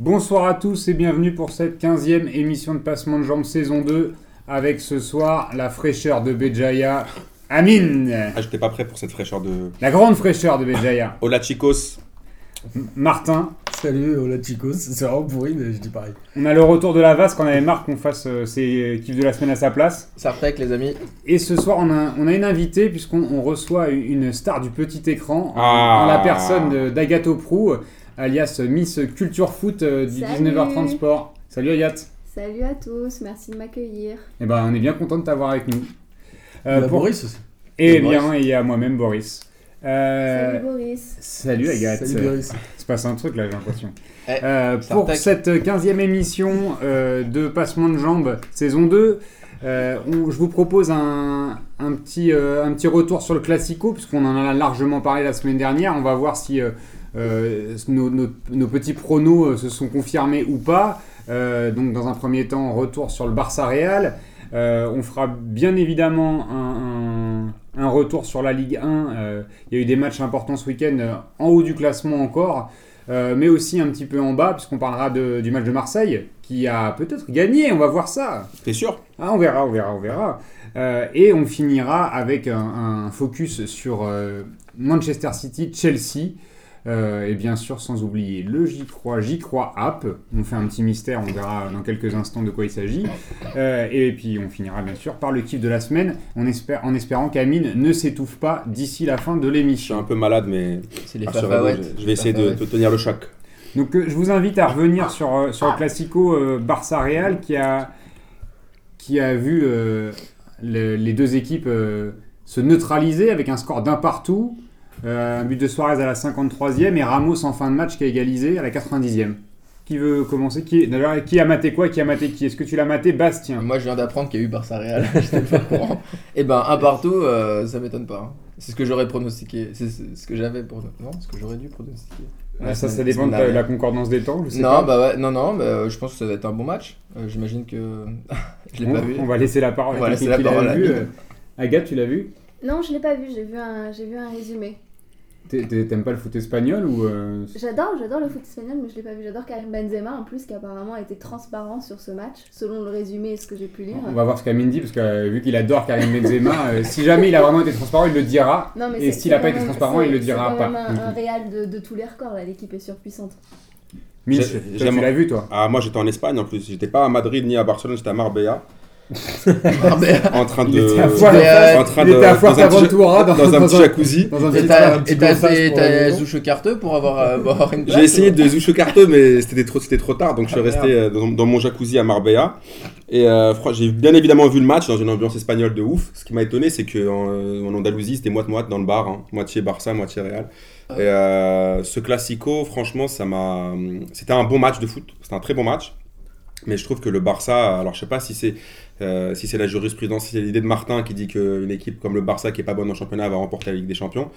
Bonsoir à tous et bienvenue pour cette 15e émission de Passement de Jambes saison 2 avec ce soir la fraîcheur de Béjaïa, Amine. Ah, j'étais pas prêt pour cette fraîcheur de. La grande fraîcheur de Béjaïa. Hola chicos. Martin. Salut, hola chicos. C'est vraiment pourri, mais je dis pareil. On a le retour de la vase qu'on avait marre qu'on fasse euh, ses kiffs de la semaine à sa place. Ça avec les amis. Et ce soir, on a, on a une invitée puisqu'on on reçoit une star du petit écran en- Ah. en la personne de- d'Agathe Prou, alias Miss Culture Foot euh, du Salut. 19h30 Sport. Salut Agathe. Salut à tous, merci de m'accueillir. Eh ben, on est bien content de t'avoir avec nous. Euh, pour- Boris aussi. Et Et bien, Boris. il y a moi-même Boris. Euh, Salut Boris. salut Agathe. Salut Boris. Il se passe un truc là, j'ai l'impression. Eh, Euh, ça pour cette 15e émission euh, de Passement de Jambes, saison 2, euh, on- je vous propose un, un petit, euh, un petit retour sur le Classico, puisqu'on en a largement parlé la semaine dernière. On va voir si nos, nos- nos petits pronos euh, se sont confirmés ou pas. Euh, donc, dans un premier temps, retour sur le Barça Real. Euh, on fera bien évidemment un, un- un retour sur la Ligue 1. Euh, il y a eu des matchs importants ce week-end, euh, en haut du classement encore. Euh, mais aussi un petit peu en bas, puisqu'on parlera de- du match de Marseille, qui a peut-être gagné, on va voir ça. T'es sûr? Ah, on verra, on verra, on verra. Euh, et on finira avec un, un focus sur euh, Manchester City, Chelsea. Euh, et bien sûr, sans oublier le J'y crois, J'y crois app. On fait un petit mystère, on verra dans quelques instants de quoi il s'agit. Euh, et puis on finira bien sûr par le kiff de la semaine, on espère, en espérant qu'Amine ne s'étouffe pas d'ici la fin de Je suis l'émission. un peu malade, mais les je, je vais essayer de, de tenir le choc. Donc euh, je vous invite à revenir sur, sur le Classico euh, Barça-Real qui a, qui a vu euh, le- les deux équipes euh, se neutraliser avec un score d'un partout, un but de Suarez à la 53e et Ramos en fin de match qui a égalisé à la 90e. Qui veut commencer? Qui, D'ailleurs, qui a maté quoi? Qui a maté qui? Est-ce que tu l'as maté Bastien? Moi, je viens d'apprendre qu'il y a eu Barça Real. J'étais pas courant. Et ben, un partout, euh, ça m'étonne pas. hein. C'est ce que j'aurais pronostiqué. C'est ce que j'avais pour. Non, ce que j'aurais dû pronostiquer. Ah, Ça, ça dépend de la concordance des temps, je sais Non, pas. bah ouais, non, non, bah, euh, je pense que ça va être un bon match. Euh, J'imagine que. je l'ai on, pas vu. on va laisser la parole On va à la parole vu. Euh, Agathe, tu l'as vu? Non, je l'ai pas vu, j'ai vu un, j'ai vu un résumé. T'aimes pas le foot espagnol ou euh, J'adore, j'adore le foot espagnol, mais je l'ai pas vu. J'adore Karim Benzema en plus, qui apparemment a été transparent sur ce match, selon le résumé et ce que j'ai pu lire. On va voir ce qu'Amine dit, parce que euh, vu qu'il adore Karim Benzema, euh, si jamais il a vraiment été transparent, il le dira. Non, mais Et c'est- s'il a c'est pas été transparent, c'est- il le dira C'est pas. quand même un, un réal de, de tous les records, là, l'équipe est surpuissante. Mitch, tu l'as vu, toi Ah, moi j'étais en Espagne en plus. J'étais pas à Madrid ni à Barcelone, j'étais à Marbella. en train de. Il était à en train de. était à dans un petit- Fuerteventura, dans, dans un dans petit jacuzzi. dans un Et petit t'as et fait Carteux pour avoir, euh, une place J'ai essayé de zoucher carteux, mais c'était trop, c'était trop tard, donc je suis Ah, resté merde. euh, dans, dans mon jacuzzi à Marbella. Et euh, j'ai bien évidemment vu le match dans une ambiance espagnole de ouf. Ce qui m'a étonné, c'est qu'en en Andalousie, c'était moite-moite dans le bar, hein. moitié Barça, moitié Real. Ah. Et euh, ce classico, franchement, ça m'a. C'était un bon match de foot. C'était un très bon match. Mais je trouve que le Barça, alors je sais pas si c'est euh, si c'est la jurisprudence, si c'est l'idée de Martin qui dit qu'une équipe comme le Barça qui est pas bonne en championnat va remporter la Ligue des Champions.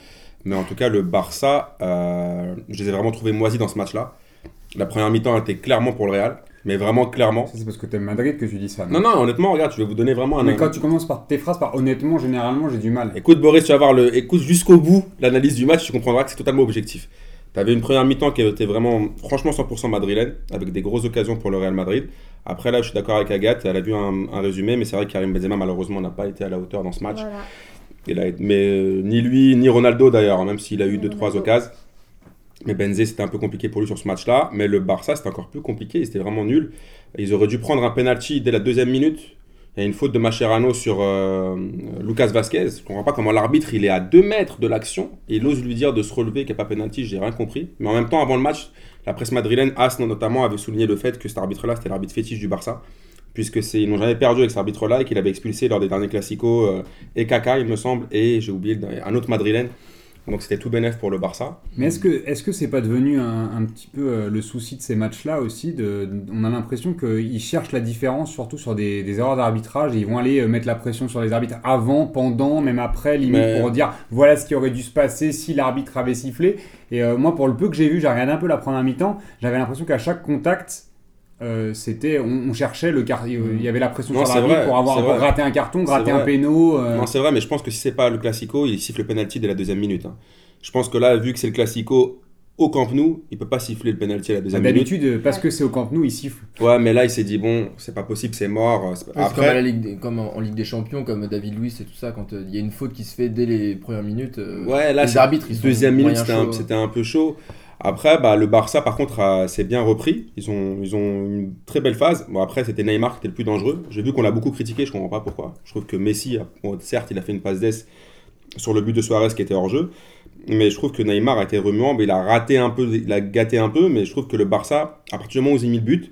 Mais en tout cas, le Barça, euh, je les ai vraiment trouvés moisis dans ce match-là. La première mi-temps était clairement pour le Real, mais vraiment clairement. C'est parce que t'aimes Madrid que tu dis ça. Non, non, honnêtement, regarde, je vais vous donner vraiment un. Mais quand tu commences par tes phrases par honnêtement, généralement, j'ai du mal. Écoute Boris, tu vas voir le, écoute jusqu'au bout l'analyse du match, tu comprendras que c'est totalement objectif. Tu avais une première mi-temps qui était vraiment, franchement 100% madrilène, avec des grosses occasions pour le Real Madrid. Après là, je suis d'accord avec Agathe, elle a vu un, un résumé, mais c'est vrai que Karim Benzema malheureusement n'a pas été à la hauteur dans ce match. Voilà. Mais euh, ni lui, ni Ronaldo d'ailleurs, même s'il a eu Ni 2-3 Ronaldo. occasions. Mais Benzé, c'était un peu compliqué pour lui sur ce match-là. Mais le Barça, c'était encore plus compliqué. C'était vraiment nul. Ils auraient dû prendre un penalty dès la deuxième minute. Il y a une faute de Mascherano sur euh, Lucas Vasquez. Je comprends pas comment l'arbitre, il est à 2 mètres de l'action. Et il ose lui dire de se relever qu'il n'y a pas penalty. J'ai rien compris. Mais en même temps, avant le match, la presse madrilène, AS notamment, avait souligné le fait que cet arbitre-là, c'était l'arbitre fétiche du Barça. Puisque ils n'ont jamais perdu avec cet arbitre-là et qu'il avait expulsé lors des derniers classicos euh, et Kaka, il me semble, et j'ai oublié un autre madrilène. Donc c'était tout bénef pour le Barça. Mais est-ce que est-ce que c'est pas devenu un, un petit peu euh, le souci de ces matchs-là aussi de, On a l'impression qu'ils cherchent la différence, surtout sur des, des erreurs d'arbitrage, et ils vont aller euh, mettre la pression sur les arbitres avant, pendant, même après, limite Mais- pour dire voilà ce qui aurait dû se passer si l'arbitre avait sifflé. Et euh, moi, pour le peu que j'ai vu, j'ai regardé un peu la première mi-temps, j'avais l'impression qu'à chaque contact, euh, c'était on, on cherchait le car il y avait la pression Non, sur l'arbitre vrai, pour avoir pour vrai. gratter un carton, gratter un péno. euh, Non, c'est vrai, mais je pense que si c'est pas le Classico, il siffle le penalty dès la deuxième minute. hein. Je pense que là, vu que c'est le Classico, au Camp Nou, il peut pas siffler le penalty à la deuxième minute. D'habitude, euh, parce que c'est au Camp Nou, il siffle. Ouais, mais là, il s'est dit, bon, c'est pas possible, c'est mort. comme, à la Après, Ligue des- comme en, en Ligue des Champions, comme David Luiz et tout ça, quand euh, il y a une faute qui se fait dès les premières minutes, euh, ouais, là, les c'est- arbitres, ils sont deuxième minute, un, c'était un peu chaud. Après, bah, le Barça, par contre, s'est bien repris. Ils ont, ils ont une très belle phase. Bon, après, c'était Neymar qui était le plus dangereux. J'ai vu qu'on l'a beaucoup critiqué, je comprends pas pourquoi. Je trouve que Messi, bon, certes, il a fait une passe d'ess sur le but de Suarez qui était hors jeu. Mais je trouve que Neymar a été remuant. Mais il a raté un peu, il a gâté un peu. Mais je trouve que le Barça, à partir du moment où ils ont mis le but,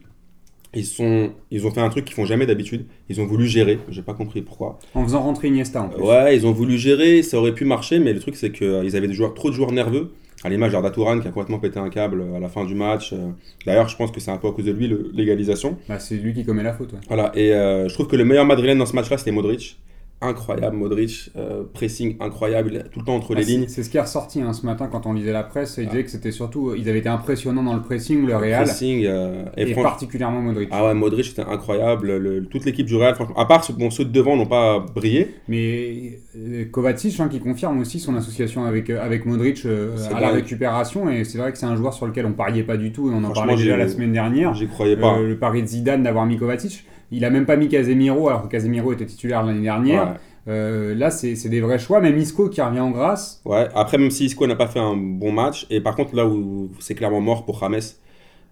ils, sont, ils ont fait un truc qu'ils font jamais d'habitude. Ils ont voulu gérer. J'ai pas compris pourquoi. En faisant rentrer Iniesta en plus. Ouais, ils ont voulu gérer, ça aurait pu marcher, mais le truc c'est qu'ils avaient des joueurs, trop de joueurs nerveux. À l'image d'Arda qui a complètement pété un câble à la fin du match. Euh, D'ailleurs, je pense que c'est un peu à cause de lui l'égalisation. Bah, c'est lui qui commet la faute. ouais. Voilà, et euh, je trouve que le meilleur Madrilène dans ce match-là c'était Modric. Incroyable, Modric, euh, pressing incroyable, tout le temps entre Ah, les c'est- lignes. C'est ce qui est ressorti hein, ce matin quand on lisait la presse. Il disait que c'était surtout. Ils avaient été impressionnants dans le pressing, le Real. Pressing, euh, et, Et, particulièrement Modric. Ah ouais, Modric c'était incroyable. Le- toute l'équipe du Real, franchement, à part ceux, bon, ceux de devant n'ont pas brillé. Mais euh, Kovacic hein, qui confirme aussi son association avec, euh, avec Modric euh, à la récupération. Et c'est vrai que c'est un joueur sur lequel on pariait pas du tout. Et on en parlait déjà la semaine dernière. J'y croyais pas. Le pari de Zidane d'avoir mis Kovacic. Il a même pas mis Casemiro alors que Casemiro était titulaire l'année dernière. Ouais. Euh, là, c'est des vrais choix. Même Isco qui revient en grâce. Ouais, après, même si Isco n'a pas fait un bon match, et par contre, là où c'est clairement mort pour James,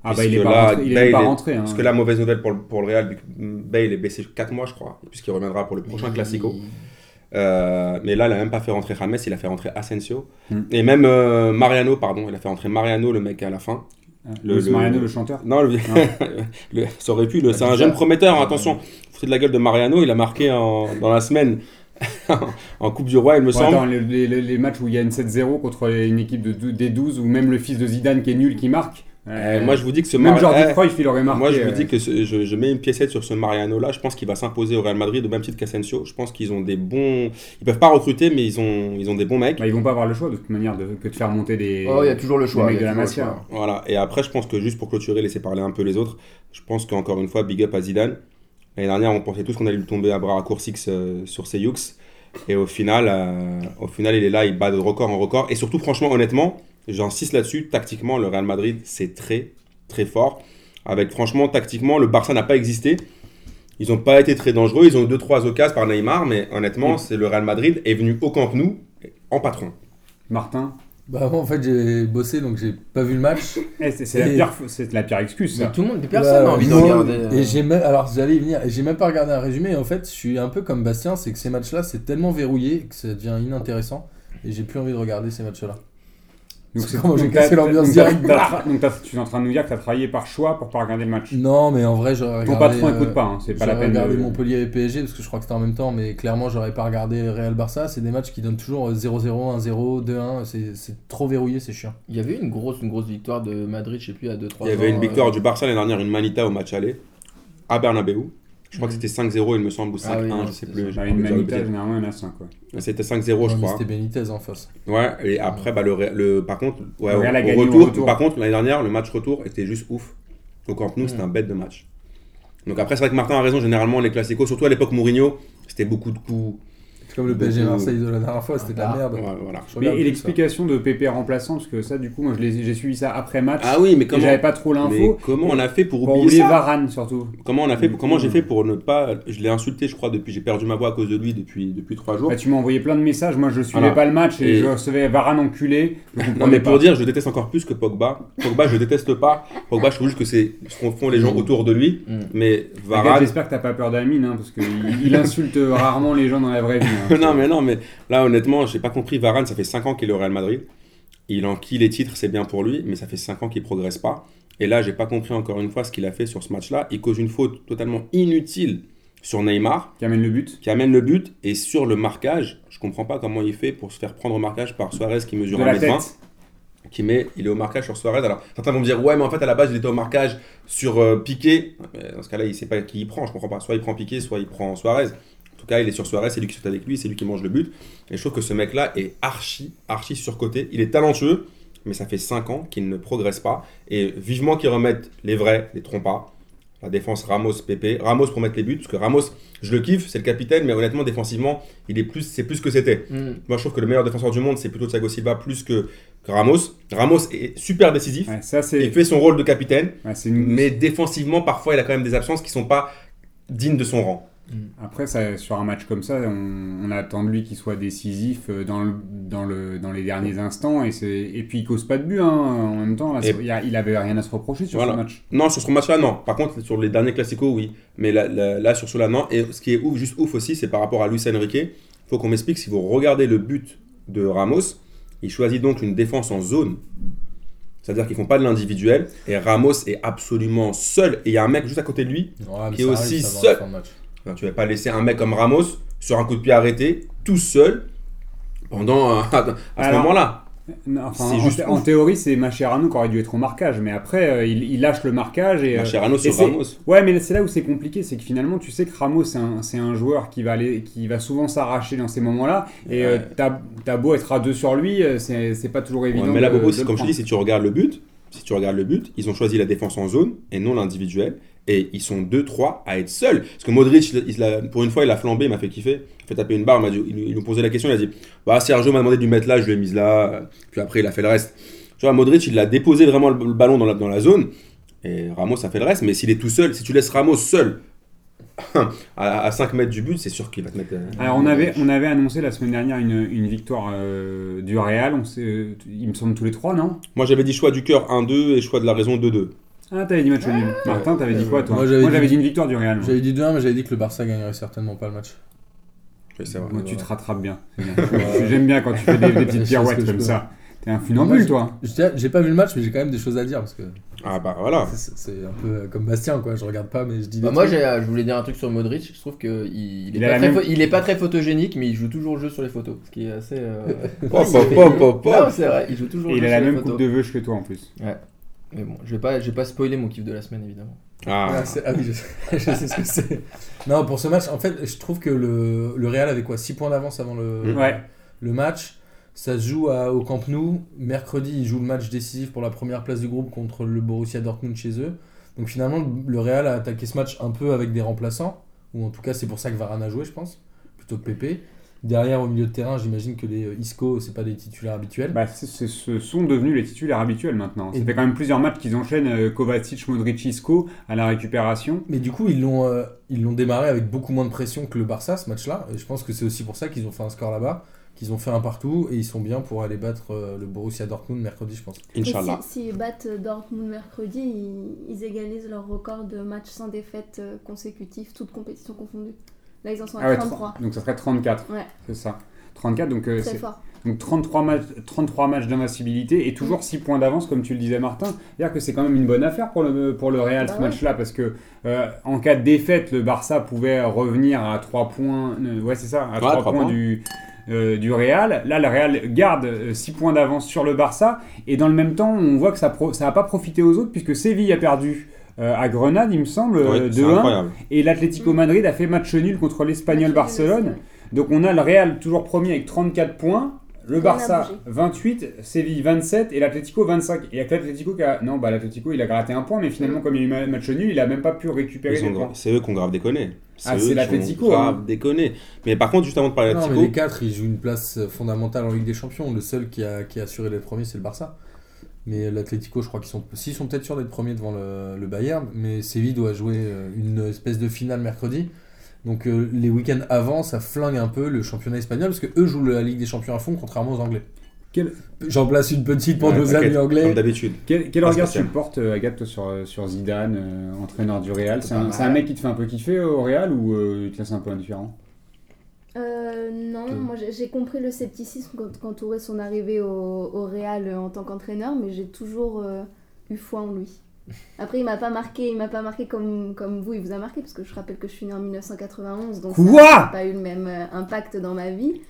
Ah bah il est pas rentré. Il est est- hein. Parce que là, mauvaise nouvelle pour le, pour le Real, Bale est baissé 4 mois, je crois, puisqu'il reviendra pour le prochain Classico. Euh, mais là, il a même pas fait rentrer James, il a fait rentrer Asensio. Hmm. Et même euh, Mariano, pardon, il a fait rentrer Mariano, le mec à la fin. Le, le- Mariano, le chanteur. Non, le- le- ça aurait pu, le- c'est un jeune prometteur, hein, attention. Foutez de la gueule de Mariano, il a marqué en- dans la semaine en Coupe du Roi, il me semble. attends, les, les- les matchs où il y a une 7-0 contre une équipe de, des 12 ou même le fils de Zidane qui est nul qui marque. Euh, moi, je vous dis que ce même Mar- Jordi eh, Cruyff, il aurait marqué. Moi, je vous euh, dis que ce- je, je mets une piécette sur ce Mariano-là. Je pense qu'il va s'imposer au Real Madrid au même titre qu'Asensio. Je pense qu'ils ont des bons. Ils peuvent pas recruter, mais ils ont, ils ont des bons mecs. bah, ils vont pas avoir le choix de toute manière de, que de faire monter des. Oh, il y a toujours le choix. mecs de la Masia. choix. Voilà. Et après, je pense que juste pour clôturer, laisser parler un peu les autres, je pense qu'encore une fois, big up à Zidane. L'année dernière, on pensait tous qu'on allait lui tomber à bras raccourcis euh, sur ses Yux. Et au final, euh, au final, il est là, il bat de record en record. Et surtout, franchement, honnêtement, j'insiste là-dessus, tactiquement, le Real Madrid, c'est très, très fort. Avec, franchement, tactiquement, le Barça n'a pas existé. Ils n'ont pas été très dangereux. Ils ont eu 2-3 occasions par Neymar, mais honnêtement, c'est le Real Madrid est venu au Camp Nou en patron. Martin, Bah, moi, en fait, j'ai bossé donc j'ai pas vu le match. eh, c'est la, Et- pire, c'est la pire excuse. Mais tout le monde, personne n'a Bah, envie de regarder. euh, Et j'ai même, alors j'allais y venir, et j'ai même pas regardé un résumé. Et en fait, je suis un peu comme Bastien, c'est que ces matchs-là, c'est tellement verrouillé que ça devient inintéressant. Et j'ai plus envie de regarder ces matchs-là. Donc C'est comment j'ai cassé l'ambiance donc t'as- direct. t'as- Donc tu es en train de nous dire que tu as travaillé par choix pour pas regarder le match. Non, mais en vrai, j'aurais Ton regardé. patron euh, écoute pas, hein, c'est pas la j'aurais peine. regardé de- Montpellier et PSG parce que je crois que c'était en même temps, mais clairement, j'aurais pas regardé Real Barça. C'est des matchs qui donnent toujours 0-0, 1-0, 2-1. C'est c'est trop verrouillé, c'est chiant. Il y avait une grosse, une grosse victoire de Madrid, je sais plus, à 2-3 Il y avait une victoire du Barça l'année dernière, une manita au match aller, à Bernabeu. Je crois que c'était 5-0, il me semble, ou 5-1, Ah oui, je sais plus. Bah, bêtises. généralement, il y en a 5. Quoi. C'était 5-0, je Ouais, crois. C'était Benitez en face. Ouais, et après, bah, le, Ré- le, par contre, ouais, Le au, gagné retour, retour. par contre, l'année dernière, le match retour était juste ouf. Au Camp Nou, c'était Mm. un bête de match. Donc après, c'est vrai que Martin a raison, généralement, les classicos, surtout à l'époque Mourinho, c'était beaucoup de coups. C'est comme le PSG Beaucoup- Marseille de la dernière fois, c'était de la Ah, merde. Voilà. Et l'explication de Pépé remplaçant, parce que ça, du coup, moi, j'ai suivi ça après match. Ah oui, mais comment, j'avais pas trop l'info. comment on a fait pour Pour oublier, oublier ça Varane, surtout. Comment on a fait Comment j'ai euh, fait pour ne pas Je l'ai insulté, je crois, depuis. J'ai perdu ma voix à cause de lui depuis depuis trois jours. Bah, tu m'as envoyé plein de messages. Moi, je suivais Voilà. pas le match et, Et- je recevais Varane enculé. Non mais pas. pour dire, je déteste encore plus que Pogba. Pogba, je déteste pas. Pogba, je trouve juste que c'est ce qu'on font les gens autour de lui. Mm. Mais Varane. J'espère que t'as pas peur d'Amine, hein, parce qu'il il insulte rarement les gens dans la vraie vie. non mais non mais là honnêtement, j'ai pas compris. Varane, ça fait 5 ans qu'il est au Real Madrid. Il enquille les titres, c'est bien pour lui, mais ça fait 5 ans qu'il progresse pas. Et là, j'ai pas compris encore une fois ce qu'il a fait sur ce match-là. Il cause une faute totalement inutile sur Neymar. Qui amène le but. qui amène le but et sur le marquage, je comprends pas comment il fait pour se faire prendre au marquage par Suarez qui mesure De la 1m20 tête. qui met il est au marquage sur Suarez. Alors certains vont me dire ouais mais en fait à la base il était au marquage sur euh, Piqué. Mais Dans ce cas-là, il sait pas qui il prend, je comprends pas. Soit il prend Piqué, soit il prend Suarez. Cas, il est sur Suarez, c'est lui qui saute avec lui, c'est lui qui mange le but. Et je trouve que ce mec-là est archi, archi surcoté. Il est talentueux, mais ça fait 5 ans qu'il ne progresse pas. Et vivement qu'ils remettent les vrais, les trompas, La défense Ramos-Pépé. Ramos pour mettre les buts, parce que Ramos, je le kiffe, c'est le capitaine, mais honnêtement, défensivement, il est plus, c'est plus que c'était. Mm. Moi, je trouve que le meilleur défenseur du monde, c'est plutôt Thiago Silva plus que, que Ramos. Ramos est super décisif. Ouais, ça, Il fait son rôle de capitaine, ouais, c'est une- mais défensivement, parfois, il a quand même des absences qui sont pas dignes de son rang. Après, ça, sur un match comme ça, on, on attend de lui qu'il soit décisif euh, dans, le, dans, le, dans les derniers instants. Et, puis, il cause pas de but hein, en même temps. Là, Et- il, a- il avait rien à se reprocher sur Voilà. ce match. Non, sur ce match-là, non. Par contre, sur les derniers classicos, oui. Mais là, là, là, sur ceux-là, non. Et ce qui est ouf, juste ouf aussi, c'est par rapport à Luis Enrique. Il faut qu'on m'explique, si vous regardez le but de Ramos, il choisit donc une défense en zone. C'est-à-dire qu'ils font pas de l'individuel. Et Ramos est absolument seul. Et il y a un mec juste à côté de lui. Ouais, Qui est aussi arrive, seul. Enfin, tu vas pas laisser un mec comme Ramos sur un coup de pied arrêté, tout seul, pendant euh, à ce moment-là. Enfin, C'est en, juste en ouf. théorie, c'est Mascherano qui aurait dû être au marquage. Mais après, euh, il, il lâche le marquage. Et, euh, Mascherano et sur c'est- Ramos. Ouais, mais c'est là où c'est compliqué, c'est que finalement, tu sais que Ramos, c'est un, joueur qui va, aller, qui va souvent s'arracher dans ces moments-là. Et euh, Ouais. t'as t'as beau être à deux sur lui, euh, c'est pas toujours Ouais, évident. mais là, Bobo, de comme je te prendre. dis, si tu regardes le but, si tu regardes le but, ils ont choisi la défense en zone et non l'individuel. Et ils sont 2-3 à être seuls. Parce que Modric, il- il a- pour une fois, il a flambé, il m'a fait kiffer. Il a fait taper une barre, il m'a dit- il, nous posait la question, il a dit Bah, Sergio m'a demandé de lui mettre là, je l'ai mise là. Puis après, il a fait le reste. Tu vois, Modric, il a déposé vraiment le, le ballon dans la, dans la zone. Et Ramos a fait le reste. Mais s'il est tout seul, si tu laisses Ramos seul à, à 5 mètres du but, c'est sûr qu'il va te mettre. euh, Alors, on avait, on avait annoncé la semaine dernière une, une victoire euh, du Real. On il me semble tous les trois, non? Moi, j'avais dit choix du cœur 1-2 et choix de la raison 2-2. Ah, t'avais dit match nul. Martin, t'avais dit quoi, toi Moi, j'avais dit- dit une victoire du Real. J'avais dit 2-1, mais j'avais dit que le Barça gagnerait certainement pas le match. Ouais, vrai. Moi, tu te rattrapes bien. Ouais. J'aime bien quand tu fais des, petites pirouettes que comme ça. T'es un funambule, toi. J'ai pas vu le match, mais j'ai quand même des choses à dire parce que Ah bah voilà. c'est- un peu comme Bastien, quoi. Je regarde pas, mais je dis. Bah moi, euh, je voulais dire un truc sur Modric. Je trouve qu'il il Il est, pas très même- pho- il est pas très photogénique, mais il joue toujours le jeu sur les photos. Ce qui est assez. euh. Non, c'est vrai, il joue toujours Et le il jeu a la même coupe de vœux que toi, en plus. Mais bon, je vais pas, je vais pas spoiler mon kiff de la semaine, évidemment. Ah, Ah, ah oui, je, je sais ce que c'est. Non, pour ce match, en fait, je trouve que le, le Real avait quoi 6 points d'avance avant le, Ouais. le match. Ça se joue à- au Camp Nou. Mercredi, ils jouent le match décisif pour la première place du groupe contre le Borussia Dortmund chez eux. Donc finalement, le Real a attaqué ce match un peu avec des remplaçants. Ou en tout cas, c'est pour ça que Varane a joué, je pense. Plutôt que Pépé. Derrière, au milieu de terrain, j'imagine que les euh, Isco, c'est pas des titulaires habituels. Bah, ce sont devenus les titulaires habituels maintenant. Ça Et- fait quand même plusieurs matchs qu'ils enchaînent euh, Kovacic, Modric, Isco à la récupération. Mais du coup, ils l'ont euh, ils l'ont démarré avec beaucoup moins de pression que le Barça ce match-là. Et je pense que c'est aussi pour ça qu'ils ont fait un score là-bas, qu'ils ont fait un partout et ils sont bien pour aller battre euh, le Borussia Dortmund mercredi, je pense. Et Inch'Allah. si- S'ils battent Dortmund mercredi, ils, ils égalisent leur record de matchs sans défaite consécutifs, toutes compétitions confondues. Là, ils en sont à Ah ouais, 33. tr- donc ça serait 34. Ouais. C'est ça. 34, donc, euh, c'est- fort. donc 33, matchs, 33 matchs d'invincibilité et toujours 6 points d'avance, comme tu le disais, Martin. C'est-à-dire que c'est quand même une bonne affaire pour le, pour le Real Bah ce ouais. match-là, parce que euh, en cas de défaite, le Barça pouvait revenir à 3 points. euh, ouais, c'est ça, à 3, trois points, points. du. euh, du Real. Là, le Real garde 6 points d'avance sur le Barça. Et dans le même temps, on voit que ça n'a pas profité aux autres, puisque Séville a perdu euh, à Grenade, il me semble, euh, c'est 2-1. incroyable. Et l'Atlético Madrid a fait match nul contre l'Espagnol Barcelone. Donc on a le Real toujours premier avec 34 points. Le Barça n'a bougé. 28, Séville 27 et l'Atlético 25. Et avec l'Atlético qui a... Non, bah l'Atlético il a gratté un point, mais finalement comme il y a eu ma- match nul, il a même pas pu récupérer les points. C'est eux qui ont grave déconné. Ah, eux c'est qui l'Atlético, ont grave hein. déconné. Mais par contre, juste avant de parler Non, mais d'Atlético, les quatre, ils jouent une place euh, fondamentale en Ligue des Champions. Le seul qui a, qui a assuré d'être premier, c'est le Barça. Mais l'Atlético, je crois qu'ils sont, s'ils sont peut-être sûrs d'être premiers devant le, le Bayern, mais Séville doit jouer euh, une espèce de finale mercredi. Donc euh, les week-ends avant, ça flingue un peu le championnat espagnol parce que eux jouent la Ligue des Champions à fond, contrairement aux Anglais. Quel, J'en place une petite pour Ouais, nos amis comme anglais. d'habitude. quel, regard spécial. tu portes, euh, Agathe, toi, sur, sur Zidane, euh, entraîneur du Real? Un, c'est un mec qui te fait un peu kiffer au Real ou euh, il te laisse un peu indifférent? Euh, non, moi j'ai- compris le scepticisme quand- qu'entourait son arrivée au, au Real en tant qu'entraîneur, mais j'ai toujours euh, eu foi en lui. Après, il m'a pas marqué, il m'a pas marqué comme, comme vous, il vous a marqué, parce que je rappelle que je suis née en 1991, donc ça n'a pas eu le même euh, impact dans ma vie.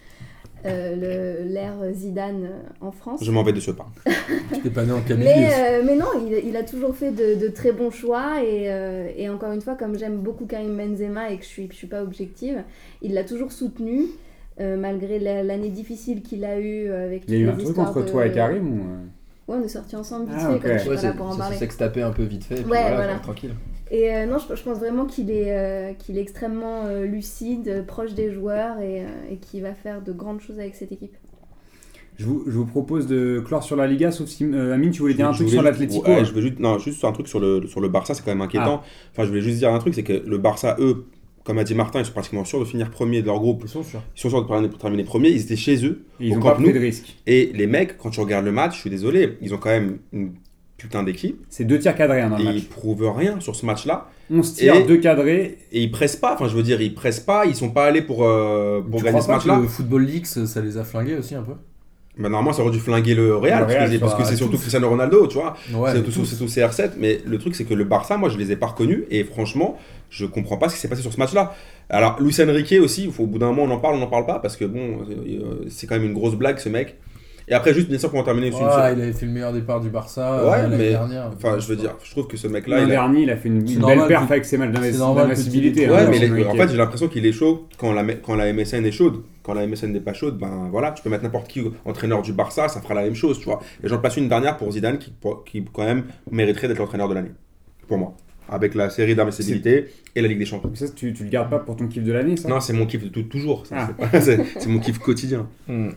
Euh, L'ère Zidane euh, en France. Je m'en vais de ce pas. Je t'ai pas né en Camille. Mais, euh, mais non, il, il a toujours fait de, de très bons choix et, euh, et encore une fois, comme j'aime beaucoup Karim Benzema et que je suis, je suis pas objective, il l'a toujours soutenu euh, malgré la- l'année difficile qu'il a eue avec Il y a eu un truc entre de- toi et Karim ou, Ouais, on est sortis ensemble vite Ah, fait, ok. comme je suis Ouais, pas là c'est pour en c'est parler. se un peu vite fait. et puis Ouais, voilà, voilà. tranquille. Et euh, non, je, je pense vraiment qu'il est, euh, qu'il est extrêmement euh, lucide, proche des joueurs et, euh, et qu'il va faire de grandes choses avec cette équipe. Je vous, je vous propose de clore sur la Liga, sauf si euh, Amine, tu voulais dire un Je truc sur l'Atlético. ouais, je veux juste, non, juste un truc sur le, sur le Barça, c'est quand même inquiétant. Ah. Enfin, je voulais juste dire un truc, c'est que le Barça, eux, comme a dit Martin, ils sont pratiquement sûrs de finir premier de leur groupe. Ils sont sûrs. Ils sont sûrs de terminer- terminer premier. Ils étaient chez eux. Ils au Camp pas pris de risque. Et les mecs, quand tu regardes le match, je suis désolé, ils ont quand même une putain d'équipe. C'est deux tirs cadrés hein, dans le Et match. ils prouvent rien sur ce match-là. 11 tirs, Et- deux cadrés. Et ils pressent pas. Enfin, je veux dire, ils pressent pas. Ils sont pas allés pour, euh, pour Tu gagner crois ce match-là. le Football League, ça ça les a flingués aussi un peu? Bah, normalement, ça aurait dû flinguer le Real. Le parce que- Real, parce que c'est surtout. Cristiano Ronaldo, tu vois. Ouais, c'est tout, tous. c'est tout CR7, mais le truc c'est que le Barça, moi je les ai pas reconnus et franchement, je comprends pas ce qui s'est passé sur ce match-là. Alors, Luis Enrique aussi, il faut, au bout d'un moment on en parle, on n'en parle pas parce que bon, euh, c'est quand même une grosse blague ce mec. Et après, juste bien sûr pour en terminer, sur une Ouais, seule- il avait fait le meilleur départ du Barça Ouais, euh, l'année mais- dernière. enfin, je veux dire, je trouve que ce mec-là, L'an il a- dernier, il a fait une, une normal belle perf que- avec ses matchs d'invincibilité. hein, Ouais, dans mais les- en fait, j'ai l'impression qu'il est chaud quand la, quand la MSN est chaude. Quand la MSN n'est pas chaude, ben voilà, tu peux mettre n'importe qui entraîneur du Barça, ça fera la même chose, tu vois. Et j'en passe une dernière pour Zidane qui, pour- qui quand même mériterait d'être l'entraîneur de l'année, pour moi. Avec la série d'invincibilité et la Ligue des Champions. Mais ça, tu, tu le gardes pas pour ton kiff de l'année, ça? Non, c'est mon kiff de tout- toujours. Ah. c'est mon kiff quotidien. Hmm.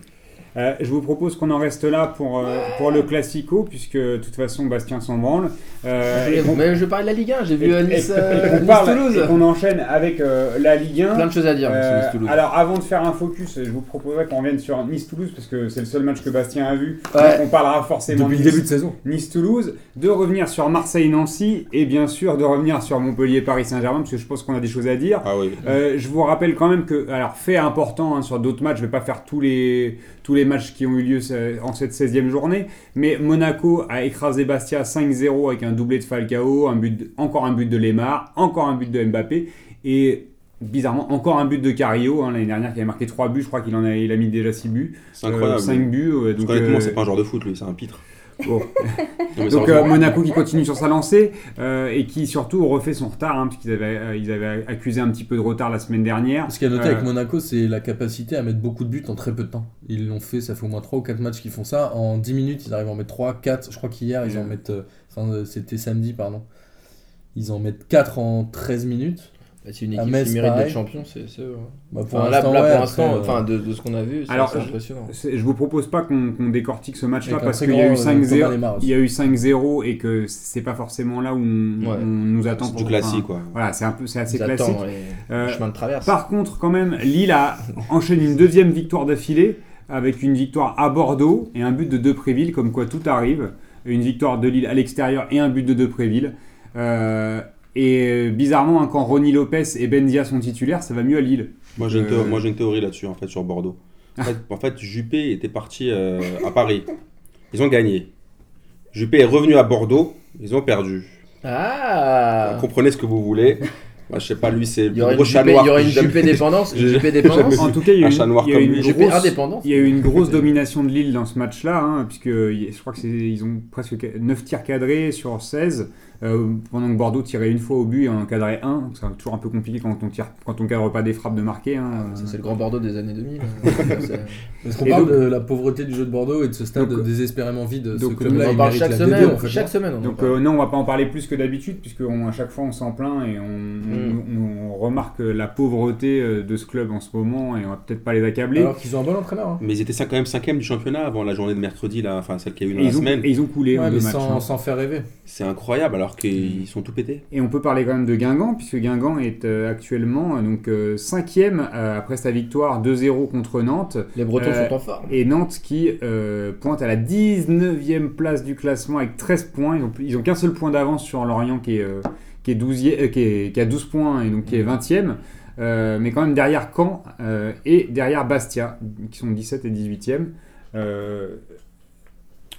Euh, je vous propose qu'on en reste là pour, euh, pour le Classico, puisque de toute façon, Bastien s'en branle. Euh, et qu'on- Mais je parle de la Ligue 1, j'ai vu euh, et- Nice, et euh, qu'on parle- Nice-Toulouse. et qu'on enchaîne avec euh, la Ligue 1. Plein de choses à dire, Euh, sur Nice-Toulouse. alors avant de faire un focus, je vous proposerais qu'on revienne sur Nice-Toulouse parce que c'est le seul match que Bastien a vu. Ouais. Donc on parlera forcément Depuis de le Nice- début de saison. Nice-Toulouse, de revenir sur Marseille-Nancy et bien sûr de revenir sur Montpellier-Paris Saint-Germain parce que je pense qu'on a des choses à dire. Ah oui. Euh, je vous rappelle quand même que, alors fait important hein, sur d'autres matchs, je vais pas faire tous les, tous les matchs qui ont eu lieu euh, en cette 16e journée, mais Monaco a écrasé Bastia 5-0 avec un doublé de Falcao, un but de- encore un but de Lemar, encore un but de Mbappé et bizarrement encore un but de Carillo hein, l'année dernière qui avait marqué 3 buts, je crois qu'il en a, il a mis déjà 6 buts, C'est incroyable. 5 buts. ouais, donc, qu'honnêtement, euh, c'est pas un genre de foot, lui, c'est un pitre. Bon. Donc euh, Monaco qui continue sur sa lancée euh, et qui surtout refait son retard, hein, puisqu'ils avaient, euh, ils avaient accusé un petit peu de retard la semaine dernière. Ce qu'il y a noté Euh, avec Monaco, c'est la capacité à mettre beaucoup de buts en très peu de temps. Ils l'ont fait, ça fait au moins 3 ou 4 matchs qu'ils font ça. En 10 minutes, ils arrivent à en mettre 3, 4. Je crois qu'hier, ils en mettent. euh, Enfin, euh, c'était samedi, pardon. Ils en mettent 4 en 13 minutes. Bah, C'est une équipe Metz, qui mérite d'être champion, c'est eux. Bah, pour Enfin, là, l'instant, là, ouais, pour l'instant, euh, enfin, de, de ce qu'on a vu, c'est je- impressionnant. C'est- Je vous propose pas qu'on qu'on décortique ce match-là parce qu'il y a eu grand, euh, 5-0 Thomas Lemar aussi. il y a eu 5-0 et que c'est pas forcément là où on, Ouais. on nous attend. C'est du classique, enfin, quoi. Voilà, c'est un peu, c'est assez classique. Euh, chemins de traverse. Par contre, quand même, Lille a enchaîné une deuxième victoire d'affilée avec une victoire à Bordeaux et un but de Depréville, comme quoi tout arrive. Une victoire de Lille à l'extérieur et un but de Depréville. Euh, et bizarrement, hein, quand Ronny Lopez et Benzia sont titulaires, ça va mieux à Lille. Moi j'ai une, Euh, moi, j'ai une théorie là-dessus en fait sur Bordeaux. En fait, en fait, Juppé était parti euh, à Paris. Ils ont gagné. Juppé est revenu à Bordeaux. Ils ont perdu. Ah Comprenez ce que vous voulez. Moi, je sais pas, lui c'est Il y le gros chat noir. il y aurait une Juppé dépendance. Juppé dépendance. En tout cas, il y a une, grosse, indépendance. il y a eu une grosse domination de Lille dans ce match-là, hein, puisque je crois que c'est, ils ont presque 9 tirs cadrés sur 16, euh, pendant que Bordeaux tirait une fois au but et en cadrait un. C'est toujours un peu compliqué quand on tire, quand on cadre pas des frappes de marquer. hein. Ça, c'est le grand Bordeaux des années 2000. C'est- Est-ce qu'on parle donc- de la pauvreté du jeu de Bordeaux et de ce stade Donc- désespérément vide Ce donc, club-là, on en il parle mérite chaque la semaine. D2, en fait, chaque non semaine, on en Donc euh, non, on va pas en parler plus que d'habitude, puisque on- à chaque fois on s'en plaint et on, Mm. on- on remarque la pauvreté euh, de ce club en ce moment et on va peut-être pas les accabler. Alors qu'ils ont un bon entraîneur. hein. Mais ils étaient cinq- quand même cinquième du championnat avant la journée de mercredi, là, enfin celle qu'il y a eu dans la ils ont, semaine. et ils ont coulé en Ouais, deux mais matchs. sans, hein. sans faire rêver. C'est incroyable alors qu'ils sont tout pétés. Et on peut parler quand même de Guingamp, puisque Guingamp est euh, actuellement euh, donc euh, cinquième euh, après sa victoire 2-0 contre Nantes. Les Bretons Euh, sont en forme. Et Nantes qui euh, pointe à la 19e place du classement avec 13 points. Ils ont, ils ont qu'un seul point d'avance sur Lorient qui est, euh, qui, est 12e, euh, qui, est, qui a 12 points et donc qui est 20e. Euh, mais quand même derrière Caen euh, et derrière Bastia, qui sont 17 et 18e. Euh,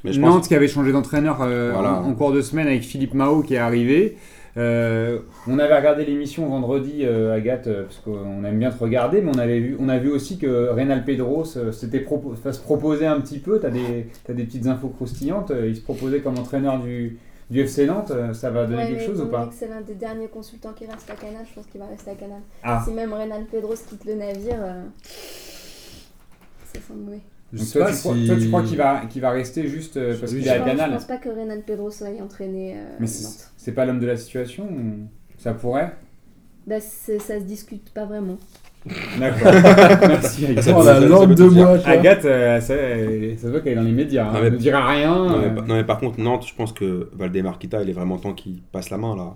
Mais je Nantes pense qui avait changé d'entraîneur euh, Voilà. en, en cours de semaine avec Philippe Mao qui est arrivé. Euh, on avait regardé l'émission vendredi, euh, Agathe, parce qu'on aime bien te regarder, mais on, avait vu, on a vu aussi que Reynal Pedros euh, s'était propo- se proposait un petit peu. Tu as des, t'as des petites infos croustillantes. Il se proposait comme entraîneur du, du FC Nantes. Ça va donner Ouais, quelque chose ou pas c'est l'un des derniers consultants qui reste à Canal, je pense qu'il va rester à Canal. Ah, Si même Renan Pedros quitte le navire, euh, c'est sans mauvais. Je donc sais toi, pas tu crois, si- toi, tu crois qu'il va, qu'il va rester juste euh, parce qu'il je est à je, pense, je pense pas que Renan Pedros aille entraîner euh, Mais Nantes. c'est c'est pas l'homme de la situation ou- Ça pourrait? Bah, c'est- ça se discute pas vraiment. D'accord. Merci Agathe. Ça Oh veut- la ça veut langue tout de dire. moi, quoi. Agathe, euh, ça, euh, ça se voit qu'elle est dans les médias. hein. Non, mais- Elle ne dira rien. Non mais, euh, non, mais par contre, Nantes, je pense que Valdemar Kita, il est vraiment temps qu'il passe la main là.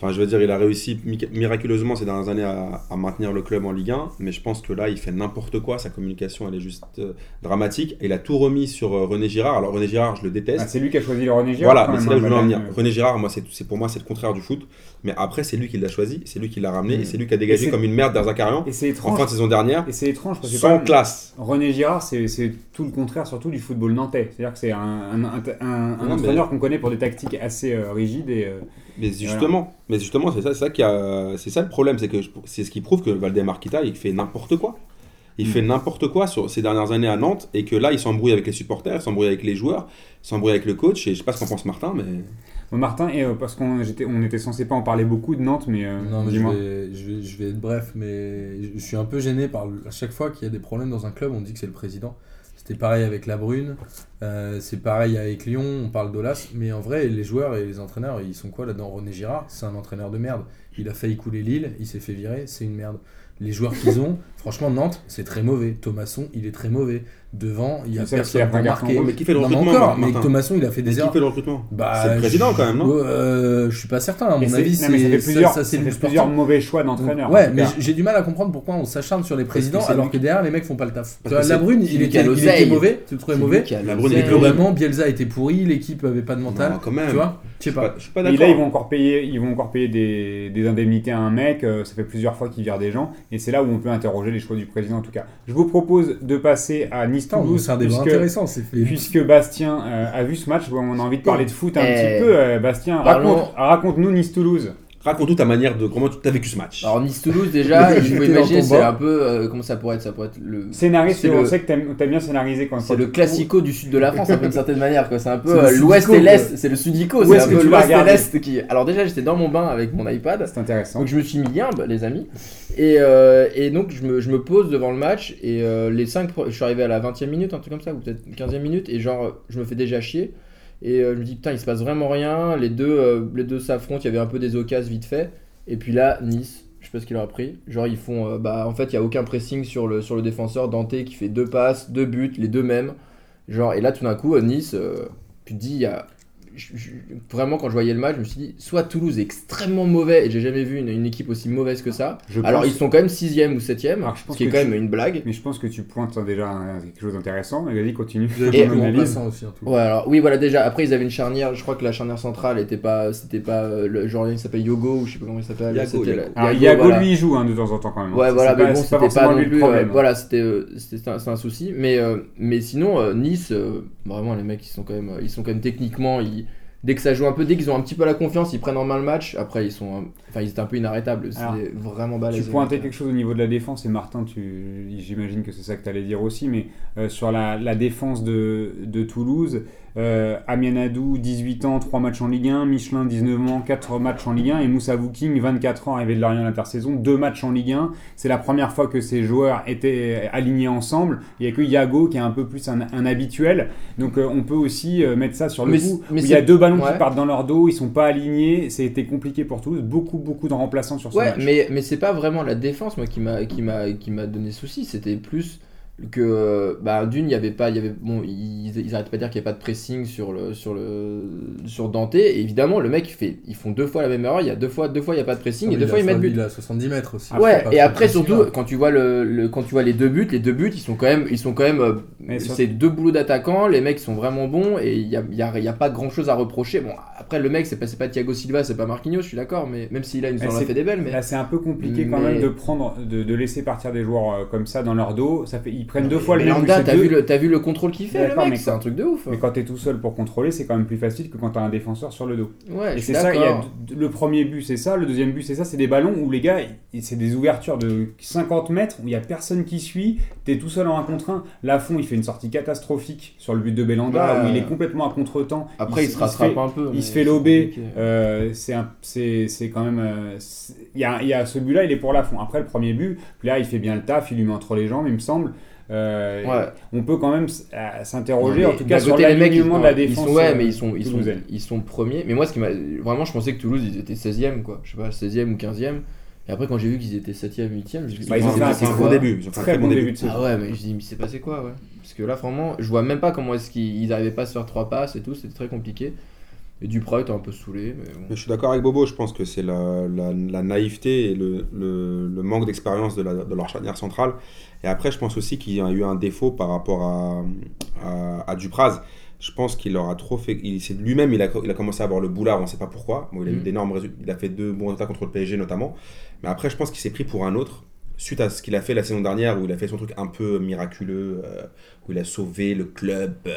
Enfin, je veux dire, il a réussi mi- miraculeusement ces dernières années à, à maintenir le club en Ligue 1, mais je pense que là, il fait n'importe quoi. Sa communication, elle est juste euh, dramatique. Il a tout remis sur euh, René Girard. Alors, René Girard, je le déteste. ah, c'est lui qui a choisi le René Girard. Voilà, mais c'est là où je hein, voulais en venir. euh, René Girard, moi, c'est pour moi, c'est le contraire du foot. Mais après, c'est lui qui l'a choisi, c'est lui qui l'a ramené, Mm. et c'est lui qui a dégagé comme une merde d'Arzakarian en fin de saison dernière, Et c'est étrange parce que sans pas- classe. René Girard, c'est tout le contraire, surtout du football nantais. C'est-à-dire que c'est un, un, un- un- un Ouais, mais- entraîneur qu'on connaît pour des tactiques assez euh, rigides et. euh, Mais justement, mais justement, c'est ça, ça qui a, c'est ça le problème, c'est que je- c'est ce qui prouve que Valdemar Kita, il fait n'importe quoi. Il Mm. fait n'importe quoi sur ces dernières années à Nantes et que là, il s'embrouille avec les supporters, il s'embrouille avec les joueurs, il s'embrouille avec le coach. Et je sais pas ce qu'en pense Martin, mais Bon, Martin, et, euh, parce qu'on j'étais- on était censé pas en parler beaucoup de Nantes, mais. euh, Non, mais je vais, je, vais, je vais être bref, mais je je suis un peu gêné par le- à chaque fois qu'il y a des problèmes dans un club, on dit que c'est le président. C'était pareil avec La Brune, euh, c'est pareil avec Lyon, on parle d'Olas, mais en vrai, les joueurs et les entraîneurs, ils sont quoi là-dedans? René Girard, c'est un entraîneur de merde. Il a failli couler Lille, il s'est fait virer, c'est une merde. Les joueurs qu'ils ont, franchement, Nantes, c'est très mauvais. Thomasson, il est très mauvais. Devant, il y a ça qui personne pour marquer. mais qui fait le Non, mais recrutement, encore, mais Thomasson, il a fait Mais des qui erreurs. fait le recrutement Bah, C'est le président je- quand même, non euh, Je suis pas certain. À mon avis, c'est mais ça ça- plusieurs, ça, c'est ça le fait plusieurs mauvais choix d'entraîneur. Ouais, mais j'ai du mal à comprendre pourquoi on s'acharne sur les présidents alors que derrière les mecs font pas le taf. La Brune, il qui était, était mauvais, tu le trouvais mauvais. qui La. Brune, il horrible. globalement, Bielsa était pourri, l'équipe avait pas de mental. Quand même. Tu vois Je sais pas. pas, je suis pas Et d'accord. là, ils vont encore payer, ils vont encore payer des, des indemnités à un mec. euh, ça fait plusieurs fois qu'ils virent des gens. Et c'est là où on peut interroger les choix du président, en tout cas. Je vous propose de passer à Nice-Toulouse. c'est un débat puisque- intéressant. C'est fait. Puisque Bastien euh, a vu ce match, on a envie de parler de foot un Eh. petit peu. euh, Bastien, raconte- raconte-nous Nice-Toulouse. Raconte-nous ta manière de comment tu as vécu ce match. Alors Nice-Toulouse déjà, il faut imaginer c'est un peu euh, comment ça pourrait être ça pourrait être le Scénariste, C'est on le- sait que t'aimes aimes bien scénariser quand c'est le classico du sud de la France un peu d'une certaine manière quoi. C'est un peu euh, l'ouest Sudico, et l'est, c'est le sudico, c'est un que peu l'ouest et l'est qui. Alors déjà j'étais dans mon bain avec mon iPad. C'est intéressant. Donc je me suis mis bien, les amis. Et, euh, et donc je me, je me pose devant le match et euh, les 5 je suis arrivé à la 20e minute, un truc comme ça, ou peut-être 15e minute, et genre je me fais déjà chier. Et euh, je me dis putain il se passe vraiment rien, les deux, euh, les deux s'affrontent, il y avait un peu des occasions vite fait. Et puis là, Nice, je sais pas ce qu'il leur a pris. Genre ils font, euh, bah en fait il y a aucun pressing sur le, sur le défenseur, Dante qui fait deux passes, deux buts, les deux mêmes. Genre et là tout d'un coup euh, Nice, tu te dis il y a je- je- vraiment quand je voyais le match, je me suis dit soit Toulouse est extrêmement mauvais et j'ai jamais vu une, une équipe aussi mauvaise que ça. Je Alors pense- ils sont quand même 6ème ou 7ème, Alors, je pense ce qui est quand tu- même une blague. Mais je pense que tu pointes déjà à quelque chose d'intéressant. Mais vas-y, continue. Et- pas remplaçant aussi, en tout. Ouais, alors oui, voilà déjà. Après ils avaient une charnière. Je crois que la charnière centrale était pas, c'était pas euh, le genre il s'appelle Yogo ou je sais pas comment il s'appelle. Yago, Yago. la- Alors, Yago, Yago, voilà. lui, il joue hein, de temps en temps quand même. Ouais, C'est voilà, pas- mais bon, c'était pas, forcément non plus. problème. euh, voilà, c'était, euh, un, c'est un souci. Mais, euh, mais sinon, euh, Nice, euh, vraiment, les mecs, ils sont quand même, ils sont quand même techniquement, ils, dès que ça joue un peu, dès qu'ils ont un petit peu la confiance, ils prennent en main le match. Après, ils sont, enfin, ils étaient un peu inarrêtables. C'était vraiment Tu balèze. pointais quelque chose au niveau de la défense, et Martin, tu, j'imagine que c'est ça que tu allais dire aussi, mais euh, sur la, la défense de, de Toulouse, euh, Amianadou, 18 ans, 3 matchs en Ligue 1, Michelin, 19 ans, 4 matchs en Ligue 1, et Moussa Vouking, 24 ans, arrivé de Lorient à l'intersaison, 2 matchs en Ligue 1. C'est la première fois que ces joueurs étaient alignés ensemble. Il n'y a que Yago qui est un peu plus un, un habituel, donc euh, on peut aussi euh, mettre ça sur le Mais coup. c'est- mais il y a c'est- deux ballons ouais. qui partent dans leur dos, ils sont pas alignés, c'était compliqué pour Toulouse, beaucoup, beaucoup de remplaçants sur ce Ouais, match. mais, mais c'est pas vraiment la défense moi qui m'a qui m'a qui m'a donné souci, c'était plus que bah d'une il y avait pas il y avait bon ils, ils arrêtent pas de dire qu'il y avait pas de pressing sur le sur le sur Dante et évidemment le mec il fait ils font deux fois la même erreur, il y a deux fois deux fois il y a pas de pressing et deux il fois ils mettent but. Il a 70 mètres aussi. Ouais, et après surtout hein. quand tu vois le, le- quand tu vois les deux buts, les deux buts ils sont quand même ils sont quand même euh, c'est deux boulots d'attaquants, les mecs sont vraiment bons et il y a, il y a, y a pas grand chose à reprocher. Bon après le mec c'est pas c'est pas Thiago Silva, c'est pas Marquinhos, je suis d'accord, mais même s'il a une en a c'est- fait des belles, mais Là, c'est un peu compliqué quand même de prendre, de, de laisser partir des joueurs euh, comme ça dans leur dos. Ça fait, prennent deux fois le même t'as vu, le, t'as vu le contrôle qu'il fait, le mec, c'est un truc de ouf. Mais quand t'es tout seul pour contrôler, c'est quand même plus facile que quand t'as un défenseur sur le dos. Ouais, Et c'est ça, y a le premier but, c'est ça. Le deuxième but, c'est ça. C'est des ballons où les gars, c'est des ouvertures de 50 mètres où il y a personne qui suit. T'es tout seul en un contre un. Lafont, il fait une sortie catastrophique sur le but de Belanda Ouais. où il est complètement à contre-temps. Après, il, se rattrape un peu. Il se fait lober, euh, c'est un- c'est c'est quand même. euh, Il y, a, il y a ce but-là, il est pour la fond. Après le premier but, là, il fait bien le taf, il lui met entre les jambes, il me semble. Euh, Ouais. on peut quand même s'interroger, en tout cas sur côté, les mecs, l'alignement de la ils défense. sont, ouais, euh, mais ils sont, ils sont, ils sont premiers. Mais moi, ce qui m'a, vraiment, je pensais que Toulouse, ils étaient 16e, quoi. Je sais pas, 16e ou 15e. Et après, quand j'ai vu qu'ils étaient 7e, 8e, je me suis dit, Bah, ils ont fait un- c'est un quoi bon début. Ils ont fait un Très bon début de Ah ouais, mais je dis, mais c'est passé quoi, ouais. Parce que là, vraiment, je vois même pas comment est-ce qu'ils n'arrivaient pas à se faire trois passes et tout, c'était très compliqué. Et Duprat était un peu saoulé, mais bon. Mais je suis d'accord avec Bobo, je pense que c'est la, la- la naïveté et le, le- le manque d'expérience de, la- de leur charnière centrale. Et après, je pense aussi qu'il y a eu un défaut par rapport à, à, à Dupraz. Je pense qu'il leur a trop fait. il- c'est Lui-même, il a, il a commencé à avoir le boulard, on ne sait pas pourquoi. Bon, il a eu Mhm. d'énormes résultats. Il a fait deux bons résultats contre le PSG notamment. Mais après, je pense qu'il s'est pris pour un autre. Suite à ce qu'il a fait la saison dernière, où il a fait son truc un peu miraculeux, euh, où il a sauvé le club euh,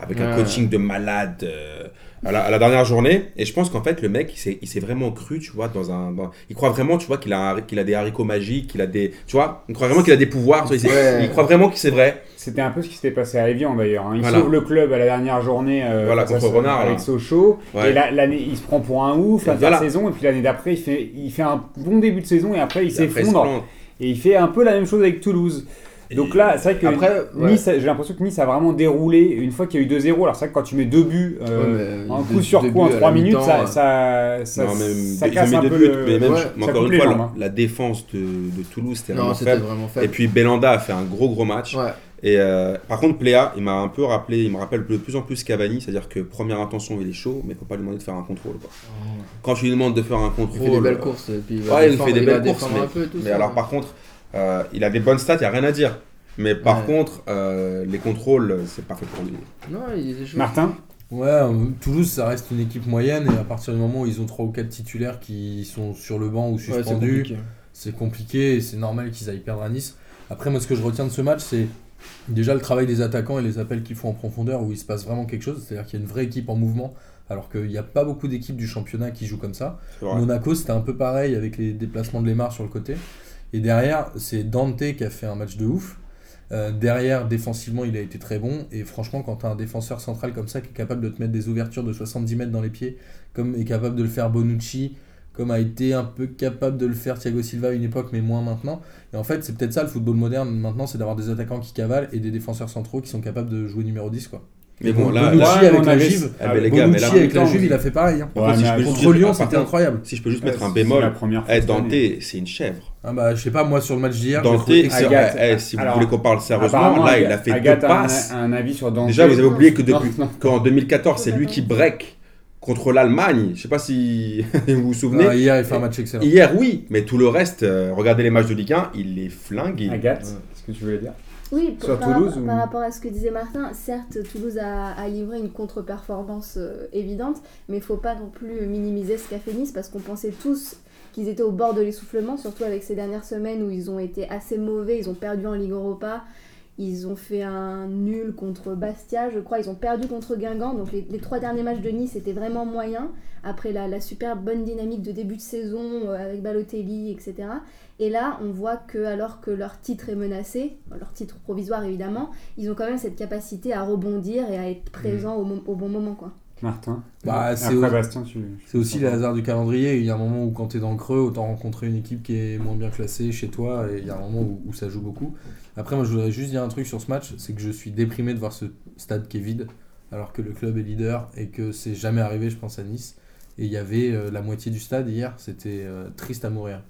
avec un coaching de malade euh, à, la, à la dernière journée. Et je pense qu'en fait, le mec, il s'est, vraiment cru, tu vois, dans un. dans- il croit vraiment, tu vois, qu'il a, qu'il a des haricots magiques, qu'il a des. Tu vois, il croit vraiment qu'il a des pouvoirs. tu vois, il, s'est- Ouais. il croit vraiment que c'est vrai. C'était un peu ce qui s'était passé à Evian d'ailleurs. hein. Il Voilà. sauve le club à la dernière journée euh, Voilà, contre Renard, avec là. Sochaux. Ouais. Et là, l'année, il se prend pour un ouf, Et voilà. saison et puis l'année d'après, il fait, il fait un bon début de saison et après il s'effondre. Et il fait un peu la même chose avec Toulouse. Donc là, c'est vrai que Après, ouais. Nice, j'ai l'impression que Nice a vraiment déroulé une fois qu'il y a eu 2-0. Alors c'est vrai que quand tu mets deux buts, euh, Ouais, un deux- coup sur coup en buts à 3 la minutes, mi-temps, ça, ça, ça, Non, mais ça ils ont casse un deux peu buts, le... mais même, Ouais, mais ça encore une fois, la, hein. la défense de, de Toulouse, c'était vraiment c'était faible. vraiment Et puis Belanda a fait un gros gros match. Et euh, par contre, Pléa, il m'a un peu rappelé, il me rappelle de plus en plus Cavani, c'est-à-dire que première intention, il est chaud, mais il faut pas lui demander de faire un contrôle. quoi. Quand tu lui demandes de faire un Il contrôle. fait des belles courses. Et puis il va Ouais, il défendre- fait des belles courses, mais, un peu et tout mais ça. alors par contre, euh, il a des bonnes stats, il n'y a rien à dire. Mais par Ouais. contre, euh, les contrôles, c'est pas fait pour lui. Non, il était chaud. Martin Ouais, Toulouse, ça reste une équipe moyenne et à partir du moment où ils ont 3 ou 4 titulaires qui sont sur le banc ou Ouais, c'est suspendus, compliqué. c'est compliqué et c'est normal qu'ils aillent perdre à Nice. Après, moi, ce que je retiens de ce match, c'est déjà le travail des attaquants et les appels qu'ils font en profondeur où il se passe vraiment quelque chose. C'est-à-dire qu'il y a une vraie équipe en mouvement, alors qu'il n'y a pas beaucoup d'équipes du championnat qui jouent comme ça. Monaco, c'était un peu pareil avec les déplacements de Lemar sur le côté. Et derrière, c'est Dante qui a fait un match de ouf. Euh, derrière, défensivement, il a été très bon. Et franchement, quand tu as un défenseur central comme ça qui est capable de te mettre des ouvertures de 70 mètres dans les pieds, comme est capable de le faire Bonucci, comme a été un peu capable de le faire Thiago Silva à une époque, mais moins maintenant. Et en fait, c'est peut-être ça le football moderne maintenant, c'est d'avoir des attaquants qui cavalent et des défenseurs centraux qui sont capables de jouer numéro 10. Quoi. Mais bon, là, Bonucci avec la avait- Juve, Ah, mais les gars, mais Bonucci là, avec la Juve, il a fait pareil. hein. Contre, si je peux juste Contre dire- Lyon, c'était incroyable. Si je peux juste Ouais, mettre un bémol, première fois eh, Dante, c'est une chèvre. Ah bah, je sais pas, moi sur le match d'hier, Dante, eh, si vous Alors, voulez qu'on parle sérieusement, là, il a fait Agathe deux a un- passes. un, avis sur Dante. Déjà, vous avez oublié que depuis qu'en 2014, c'est lui qui break contre l'Allemagne. Je sais pas si vous vous souvenez. Ah, hier, il fait un match excellent. Hier, oui, mais tout le reste, euh, regardez les matchs de Ligue 1, il les flingue. Agathe, Ouais. ce que tu voulais dire Oui, Sur par, Toulouse ou- par rapport à ce que disait Martin, certes, Toulouse a, a livré une contre-performance euh, évidente, mais il faut pas non plus minimiser ce qu'a fait Nice parce qu'on pensait tous qu'ils étaient au bord de l'essoufflement, surtout avec ces dernières semaines où ils ont été assez mauvais, ils ont perdu en Ligue Europa, ils ont fait un nul contre Bastia, je crois, ils ont perdu contre Guingamp, donc les, les trois derniers matchs de Nice étaient vraiment moyens, après la, la super bonne dynamique de début de saison euh, avec Balotelli, etc. Et là, on voit que alors que leur titre est menacé, leur titre provisoire évidemment, ils ont quand même cette capacité à rebondir et à être présents au, mo- au bon moment. Quoi. Martin Bah, c'est au- tu. Aussi les hasards du calendrier. Il y a un moment où quand tu es dans le creux, autant rencontrer une équipe qui est moins bien classée chez toi. Et il y a un moment où, où ça joue beaucoup. Après, moi, je voudrais juste dire un truc sur ce match. C'est que je suis déprimé de voir ce stade qui est vide. Alors que le club est leader et que c'est jamais arrivé, je pense, à Nice. Et il y avait euh, la moitié du stade hier. C'était euh, triste à mourir.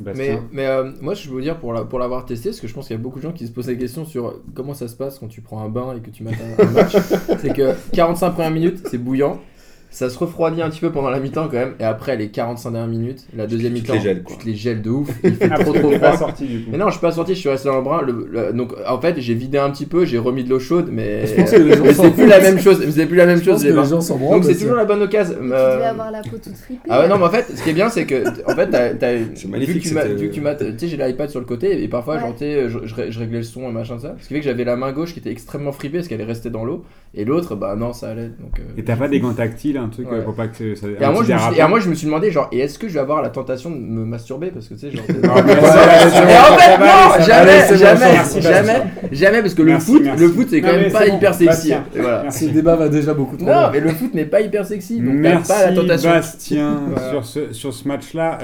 Bastien. Mais, mais euh, moi, je veux vous dire, pour la- pour l'avoir testé, parce que je pense qu'il y a beaucoup de gens qui se posent la question sur comment ça se passe quand tu prends un bain et que tu mates un, un match. c'est que 45 premières minutes, c'est bouillant. Ça se refroidit un petit peu pendant la mi-temps quand même. Et après, les 45 dernières minutes, la deuxième mi-temps, tu te les gèles de ouf. Il fait Ah, trop trop froid. sorti du coup. Mais non, je suis pas sorti, je suis resté dans le bras. Le- le- donc en fait, j'ai vidé un petit peu, j'ai remis de l'eau chaude, mais, c'est plus la même chose. C'est plus la même Je chose. les gens. Donc c'est toujours la bonne occasion. Tu Euh, devais avoir la peau toute fripée. Ah ouais, non, mais en fait, ce qui est bien, c'est que, en fait, t'as, magnifique, que tu m'as, cette, vu que tu m'as- tu sais, j'ai l'iPad sur le côté, et parfois, genre, je, je, ré- je réglais le son et machin, ça. Ce qui fait que j'avais la main gauche qui était extrêmement fripée parce qu'elle est restée dans l'eau, et l'autre, bah non, ça allait. Donc, euh, Et t'as pas des gants un truc Ouais. euh, pour pas que ça. Et à, moi, je me suis, et à moi, je me suis demandé, genre, et est-ce que je vais avoir la tentation de me masturber Parce que tu sais, genre. Ah, mais Et en fait, non, jamais, jamais, jamais, jamais, parce que le foot, merci. le foot, c'est quand Non, même pas hyper sexy. Voilà. Ce débat va déjà beaucoup trop Non, loin. mais le foot n'est pas hyper sexy, donc pas la tentation. Bastien sur ce, sur ce match-là.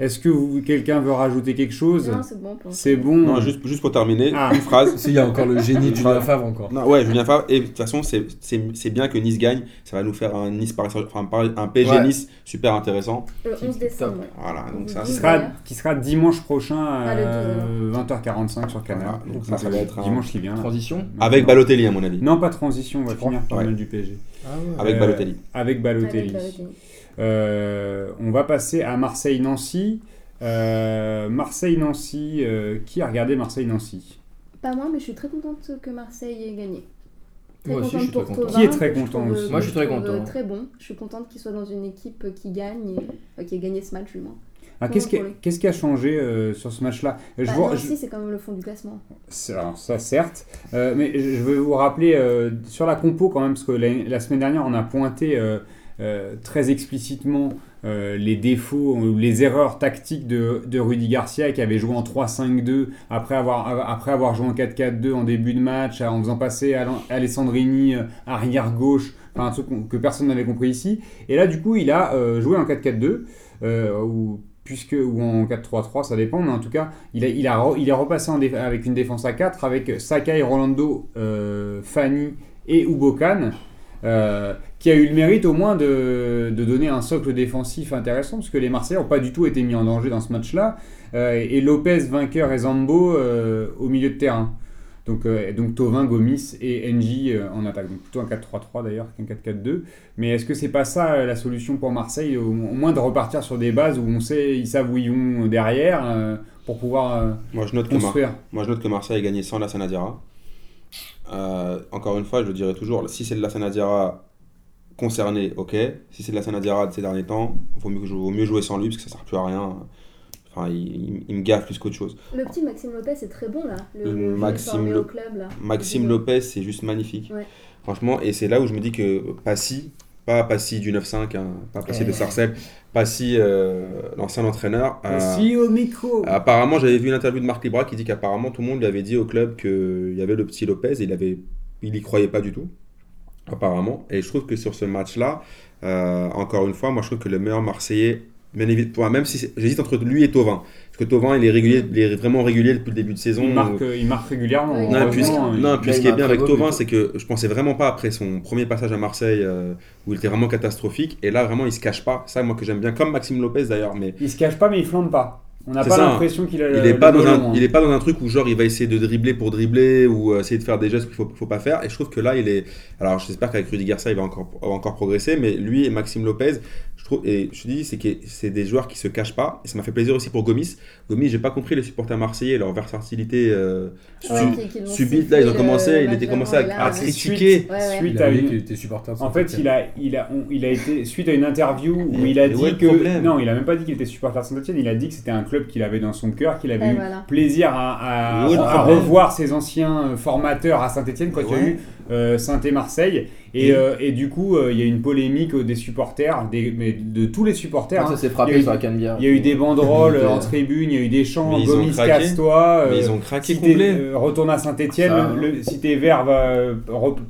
Euh, Est-ce que vous- quelqu'un veut rajouter quelque chose Non, c'est bon. pour C'est bon. Non, juste, juste pour terminer, Ah. une phrase. S'il y a encore le génie de Julien. Favre encore. Non, ouais, Julien Favre. Et de toute façon, c'est- c'est c'est bien que Nice gagne. Ça va nous faire un Nice Paris, enfin, un PSG Ouais. Nice super intéressant. Le 11 décembre. Voilà, donc ça, qui sera, qui sera dimanche prochain à Ah, le 20h45 sur Canal. Voilà, donc ça, ça va être un- dimanche qui vient. là. Transition. avec Balotelli à mon avis. Non, pas transition, on va finir par Ouais. le du PSG. Ah ouais. Avec Euh, Balotelli. Avec Balotelli. Avec Balotelli. Euh, on va passer à Marseille-Nancy. Euh, Marseille-Nancy, euh, qui a regardé Marseille-Nancy? Pas moi, mais je suis très contente que Marseille ait gagné. Très Moi aussi, je contente suis très pour content. Qui est très content aussi? Moi, je suis très content. Très bon. Je suis contente qu'il soit dans une équipe qui gagne, euh, qui a gagné ce match du moins. Ah, Qu'est-ce qui, a changé euh, sur ce match-là? Je Bah, vois- Nancy, je- c'est quand même le fond du classement. ça, certes. Euh, mais je je veux vous rappeler euh, sur la compo quand même, parce que la, la semaine dernière, on a pointé très explicitement euh, les défauts ou les erreurs tactiques de, Rudy Garcia qui avait joué en 3-5-2 après avoir, joué en 4-4-2 en début de match, en faisant passer Alessandrini euh, arrière gauche, enfin un truc que personne n'avait compris ici. Et là, du coup, il a euh, joué en 4-4-2 euh, ou en 4-3-3, ça dépend, mais en tout cas, il, a, il, a, il est repassé avec une défense à 4 avec Sakai, Rolando, euh, Fanny et Ubokan. euh, qui a eu le mérite au moins de, de donner un socle défensif intéressant, parce que les Marseillais n'ont pas du tout été mis en danger dans ce match-là, euh, et Lopez vainqueur et Zambo euh, au milieu de terrain. Donc, euh, donc Tovin, Gomis et NJ euh, en attaque. Donc plutôt un 4-3-3 d'ailleurs qu'un 4-4-2. Mais est-ce que c'est pas ça la solution pour Marseille, au, au moins de repartir sur des bases où on sait, ils savent où ils vont derrière pour pouvoir Moi, je note que, Mar- construire? moi, je note que Marseille a gagné sans la Sanadiara. Euh, encore une fois, je le dirais toujours, si c'est de la Sanadiara concerné, ok. Si c'est de la Sanadiara de ces derniers temps, il vaut mieux, vaut mieux jouer sans lui parce que ça sert plus à rien. Enfin, il, il- il me gaffe plus qu'autre chose. Le petit Maxime Lopez est très bon là. Le, Le le Maxime formé Lo- au club là. Maxime Lopez, c'est juste magnifique. Ouais. Franchement, et c'est là où je me dis que Passy, pas Passy du 9-5, hein, pas Passy de Eh. Sarcelles, Passy, euh, l'ancien entraîneur. Si au micro Apparemment, j'avais vu une interview de Marc Libra qui dit qu'apparemment tout le monde lui avait dit au club qu'il y avait le petit Lopez et il avait, il y croyait pas du tout. Apparemment. Et je trouve que sur ce match-là, euh, encore une fois, moi je trouve que le meilleur Marseillais, bien évidemment, même si c'est- j'hésite entre lui et Tovin. Parce que Tovin, il est régulier, il est vraiment régulier depuis le début de saison. il marque, euh, il marque régulièrement. Ouais, Non, puis, il- non, puis ce qui est bien avec Tovin, c'est que je pensais vraiment pas après son premier passage à Marseille euh, où il était vraiment catastrophique. Et là, vraiment, il se cache pas. Ça, moi, que j'aime bien, comme Maxime Lopez d'ailleurs. Mais Il se cache pas, mais il flambe pas. On n'a pas l'impression qu'il a il est, pas dans un, hein. il est pas dans un truc où genre il va essayer de dribbler pour dribbler ou euh, essayer de faire des gestes qu'il faut, faut pas faire. Et je trouve que là, il est. Alors, j'espère qu'avec Rudy Garcia, il va encore, va encore progresser. Mais lui et Maxime Lopez, trouve. Et je te dis, c'est que c'est des joueurs qui se cachent pas. Et ça m'a fait plaisir aussi pour Gomis. Gomis, j'ai pas compris les supporters marseillais, leur versatilité euh, Ouais, qui- l'ont subite. Là, ils ont commencé, euh, il était commencé à, à critiquer. Ouais, ouais. Suite Il à a dit une- qu'il était supporter de En fait, il a, il, a, on- il a été, suite à une interview où il a dit que. problème Non, il a même pas dit qu'il était supporter de Saint-Etienne, il a dit que c'était un club qu'il avait dans son cœur, qu'il avait Et eu voilà. plaisir à, revoir ses anciens euh, formateurs à Saint-Etienne quand il y a eu Saint-Et-Marseille. Et, Et- euh, et du coup, euh, il y a eu une polémique euh, des supporters, des, mais de tous les supporters. Ah, hein. ça s'est Il y a frappé eu- sur la. Il y a eu des banderoles Euh, en tribune, il y a eu des chants, Gomis casse-toi. Euh, ils ont craqué si complet. euh, retourne à Saint-Etienne, le, si t'es vert, va, euh,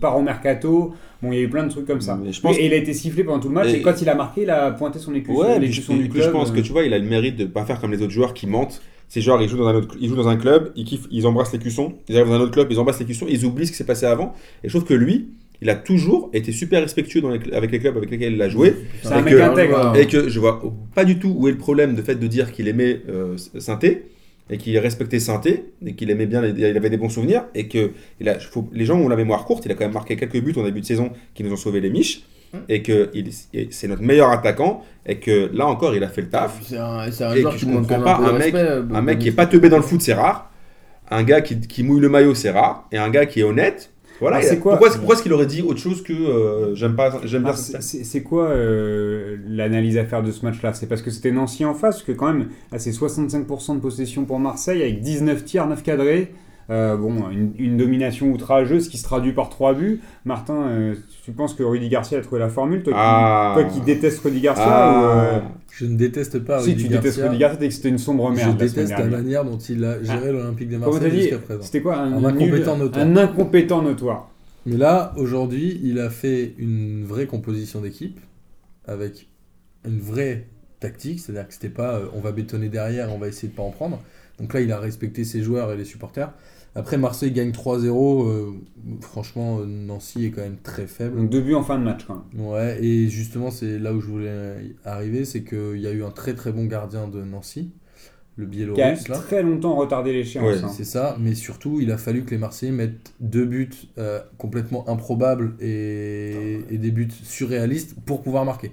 part au mercato. Bon, il y a eu plein de trucs comme ça. Mais je pense et, et il a été sifflé pendant tout le match, et, Et- quand il a marqué, il a pointé son écusson, Ouais, mais je, l'écusson du puis je club. pense que euh. tu vois, il a le mérite de pas faire comme les autres joueurs qui mentent. Ces joueurs, ils jouent dans un autre, ils jouent dans un club, ils kiffent, ils embrassent les cuissons. Ils arrivent dans un autre club, ils embrassent les cuissons, ils oublient ce qui s'est passé avant. Et je trouve que lui, il a toujours été super respectueux dans les cl- avec les clubs avec lesquels il a joué. C'est un et mec que- intègre. Et que je vois pas du tout où est le problème de fait de dire qu'il aimait euh, Sainté et qu'il respectait Sainté et qu'il aimait bien, il avait des bons souvenirs et que il a, faut- les gens ont la mémoire courte. Il a quand même marqué quelques buts en début de saison qui nous ont sauvé les miches et que c'est notre meilleur attaquant et que là encore il a fait le taf. C'est un, c'est un Et que je comprends un pas un mec- respect. euh, Un mec qui est pas teubé dans le foot c'est rare. Un gars qui, qui mouille le maillot c'est rare et un gars qui est honnête. Voilà. Ah, c'est quoi pourquoi, pourquoi est-ce qu'il aurait dit autre chose que euh, j'aime pas j'aime c'est- c'est c'est quoi euh, l'analyse à faire de ce match-là? C'est parce que c'était Nancy en face, que quand même, à ses 65% de possession pour Marseille, avec 19 tirs, 9 cadrés, euh, bon, une, une domination outrageuse qui se traduit par 3 buts. Martin, euh, tu penses que Rudy Garcia a trouvé la formule Toi qui, Ah. toi qui détestes Rudy Garcia Ah. ou, euh, Je ne déteste pas Si Rudy tu détestes Garcia. Rudy Garcia, t'es que c'était une sombre Je merde la semaine déteste la manière dont il a géré l'Olympique de Marseille jusqu'à présent. C'était quoi un, Un incompétent nul- notoire. Un incompétent notoire. Mais là, aujourd'hui, il a fait une vraie composition d'équipe avec une vraie tactique, c'est-à-dire que c'était pas euh, on va bétonner derrière, on va essayer de pas en prendre. Donc là, il a respecté ses joueurs et les supporters. Après, Marseille gagne 3-0. euh, franchement, euh, Nancy est quand même très faible. Donc deux buts en fin de match quand même. Ouais, et justement, c'est là où je voulais arriver, c'est qu'il y a eu un très très bon gardien de Nancy, le Qui a Biélorusse là. très longtemps retardé l'échéance. Ouais, hein. C'est ça, mais surtout, il a fallu que les Marseillais mettent deux buts euh, complètement improbables et, et des buts surréalistes pour pouvoir marquer.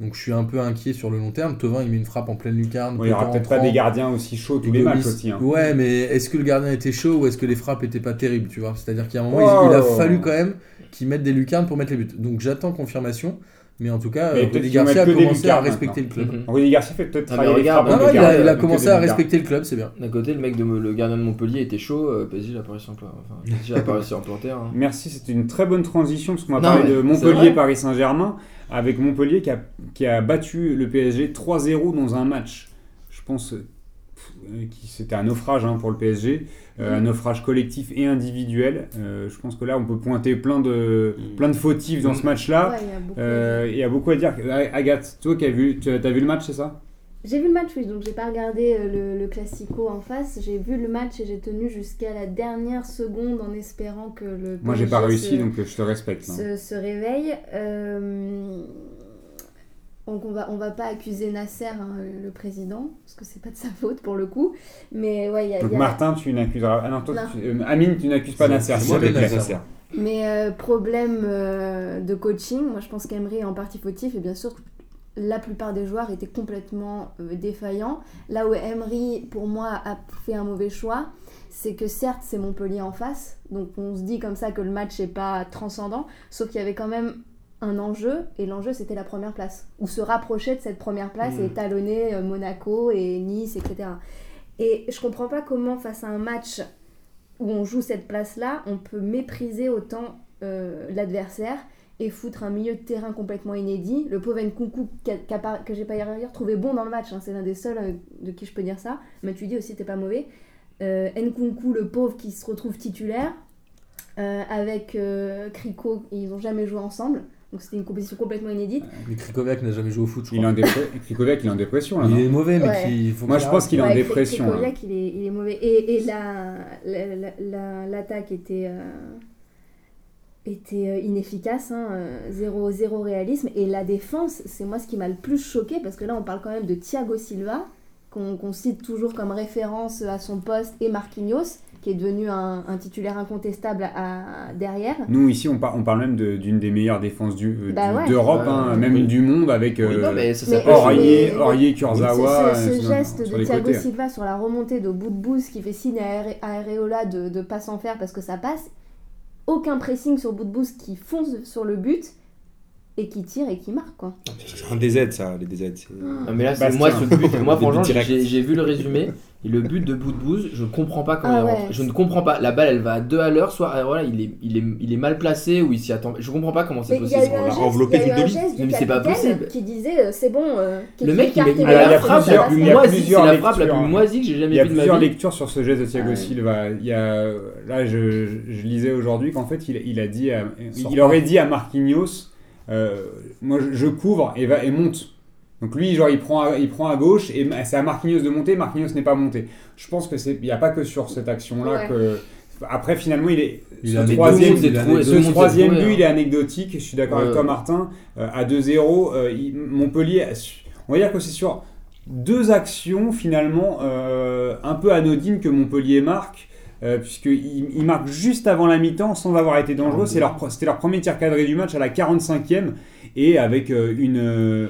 Donc je suis un peu inquiet sur le long terme. Tovin, il met une frappe en pleine lucarne. Ouais, il n'y aura peut-être pas des gardiens aussi chauds tous les matchs aussi. hein. Ouais, mais est-ce que le gardien était chaud ou est-ce que les frappes étaient pas terribles, tu vois? C'est-à-dire qu'il y a un moment, il a fallu quand même qu'ils mettent des lucarnes pour mettre les buts. Donc j'attends confirmation, mais en tout cas, Mais euh, peut-être Rudy Garcia a commencé à respecter le club. Mhm. Rudy Garcia fait peut-être Ah, travailler les frappes Non, non, il a, il commencé à respecter le club, c'est bien. D'un côté, le mec de le gardien de Montpellier était chaud, euh, PSG il a pas réussi à en enfin, en planter. hein. Merci, c'était une très bonne transition parce qu'on va parler de c'est Montpellier vrai. Paris Saint-Germain avec Montpellier qui a, qui a battu le PSG 3-0 dans un match. Je pense euh, pff, euh, que c'était un naufrage hein, pour le PSG, euh, un naufrage collectif et individuel. Euh, je pense que là on peut pointer plein de, plein de fautifs dans ce match-là. Ouais, il y a beaucoup. Euh, Il y a beaucoup à dire. Euh, Agathe, toi qui as vu, tu as vu le match, c'est ça? J'ai vu le match, oui, donc j'ai pas regardé euh, le, le Classico en face. J'ai vu le match et j'ai tenu jusqu'à la dernière seconde en espérant que le. Moi j'ai pas PSG réussi se- donc euh, je te respecte. hein. se, se réveille. Euh, donc on va, on va pas accuser Nasser, hein, le président, parce que c'est pas de sa faute pour le coup. Mais ouais, il y a. Donc il y a- Martin, tu n'accuseras. Ah non, toi, Non. tu- euh, Amine, tu n'accuses pas Nasser. moi. Nasser. Mais euh, problème euh, de coaching, moi je pense qu'Emery est en partie fautif et bien sûr la plupart des joueurs étaient complètement euh, défaillants. Là où Emery pour moi a fait un mauvais choix, c'est que certes c'est Montpellier en face, donc on se dit comme ça que le match n'est pas transcendant, sauf qu'il y avait quand même un enjeu et l'enjeu c'était la première place, ou se rapprocher de cette première place Mm. et talonner euh, Monaco et Nice, etc. Et je comprends pas comment face à un match où on joue cette place-là, on peut mépriser autant euh, l'adversaire et foutre un milieu de terrain complètement inédit. Le pauvre Nkunku, que j'ai pas hier trouvé bon dans le match, hein, c'est l'un des seuls euh, de qui je peux dire ça. Mais tu dis aussi, t'es pas mauvais. Euh, Nkunku, le pauvre, qui se retrouve titulaire, avec Kriko, ils ont jamais joué ensemble. Donc c'était une compétition complètement inédite. Mais Krikoviak n'a jamais joué au foot, je Il est en dépression. Krikoviak, il est en dépression là. Il est mauvais, mais Ouais. qui- il faut Moi, je pense qu'il est en Ouais, dépression. hein. Krikoviak, il, est, il est mauvais. Et, et la, la- la- la- l'attaque était, euh, était euh, inefficace, hein, euh, zéro, zéro réalisme. Et la défense, c'est moi ce qui m'a le plus choqué, parce que là, on parle quand même de Thiago Silva, qu'on, qu'on cite toujours comme référence à son poste, et Marquinhos, qui est devenu un, un titulaire incontestable à- derrière. Nous, ici, on, par- on parle même de- d'une des meilleures défenses du, euh, Bah du- ouais. d'Europe, Ouais, hein, même Oui. du monde, avec euh, Aurier, Ce, Kurzawa. ce- ce euh, sur- geste de Thiago côtés. Silva sur la remontée de bout de bouse qui fait signe à, Are- à Areola de ne pas s'en faire parce que ça passe, aucun pressing sur bout de bouse qui fonce sur le but et qui tire et qui marque quoi. C'est un DZ, ça, les DZ. c'est- Non, mais là, c'est moi, ce but, moi, franchement, j'ai vu le résumé. Et le but de bouse, je comprends pas comment Ah il ouais. rentre. Je ne comprends pas. La balle, elle va à deux à l'heure, soit euh, voilà, il est, il, est, il est mal placé ou il s'y attend. Je comprends pas comment c'est il y a possible. on l'a enveloppé il y a un demi. du Mais c'est pas possible. qui disait euh, c'est bon. euh, Le mec, il il il y a la frappe plusieurs- la plus il y a moisie. C'est plusieurs la frappe la lectures, plus moisie que j'ai Il jamais y a vue de ma plusieurs vie. lectures sur ce geste de Thiago Ah. Silva. Il y a, là, je, lisais aujourd'hui qu'en fait, il, il a dit, il aurait dit à Marquinhos, moi, je, je couvre et, va, et monte. Donc lui, genre, il prend, à, il prend à gauche et c'est à Marquinhos de monter. Marquinhos n'est pas monté. Je pense que c'est, il n'y a pas que sur cette action-là Ouais. que. Après, finalement, il est. Il ce troisième, il ce but, il est anecdotique. Je suis d'accord avec Ouais. toi, Martin. Euh, à 2-0, euh, Montpellier. On va dire que c'est sur deux actions finalement euh, un peu anodines que Montpellier marque. Euh, puisqu'ils ils marquent juste avant la mi-temps sans avoir été dangereux. C'est leur, pre- c'était leur premier tir cadré du match à la 45e et avec euh, une, euh,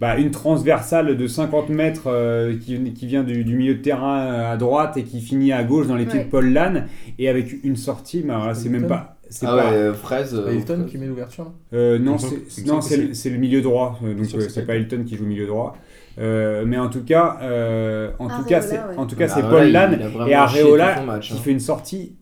bah, une transversale de 50 mètres euh, qui, qui vient du, du milieu de terrain à droite et qui finit à gauche dans les pieds Ouais. de Paul Lannes et avec une sortie, là, c'est même pas. C'est Ah pas, ouais, fraise. C'est euh, Hilton fraise. qui met l'ouverture euh, non, c'est, le- c'est le milieu droit, donc c'est pas Hilton qui joue milieu droit. Euh, mais en tout cas, euh, en Areola, tout cas, c'est, ouais. en tout cas, Bah, c'est Paul Lannes et Areola qui hein. fait une sortie.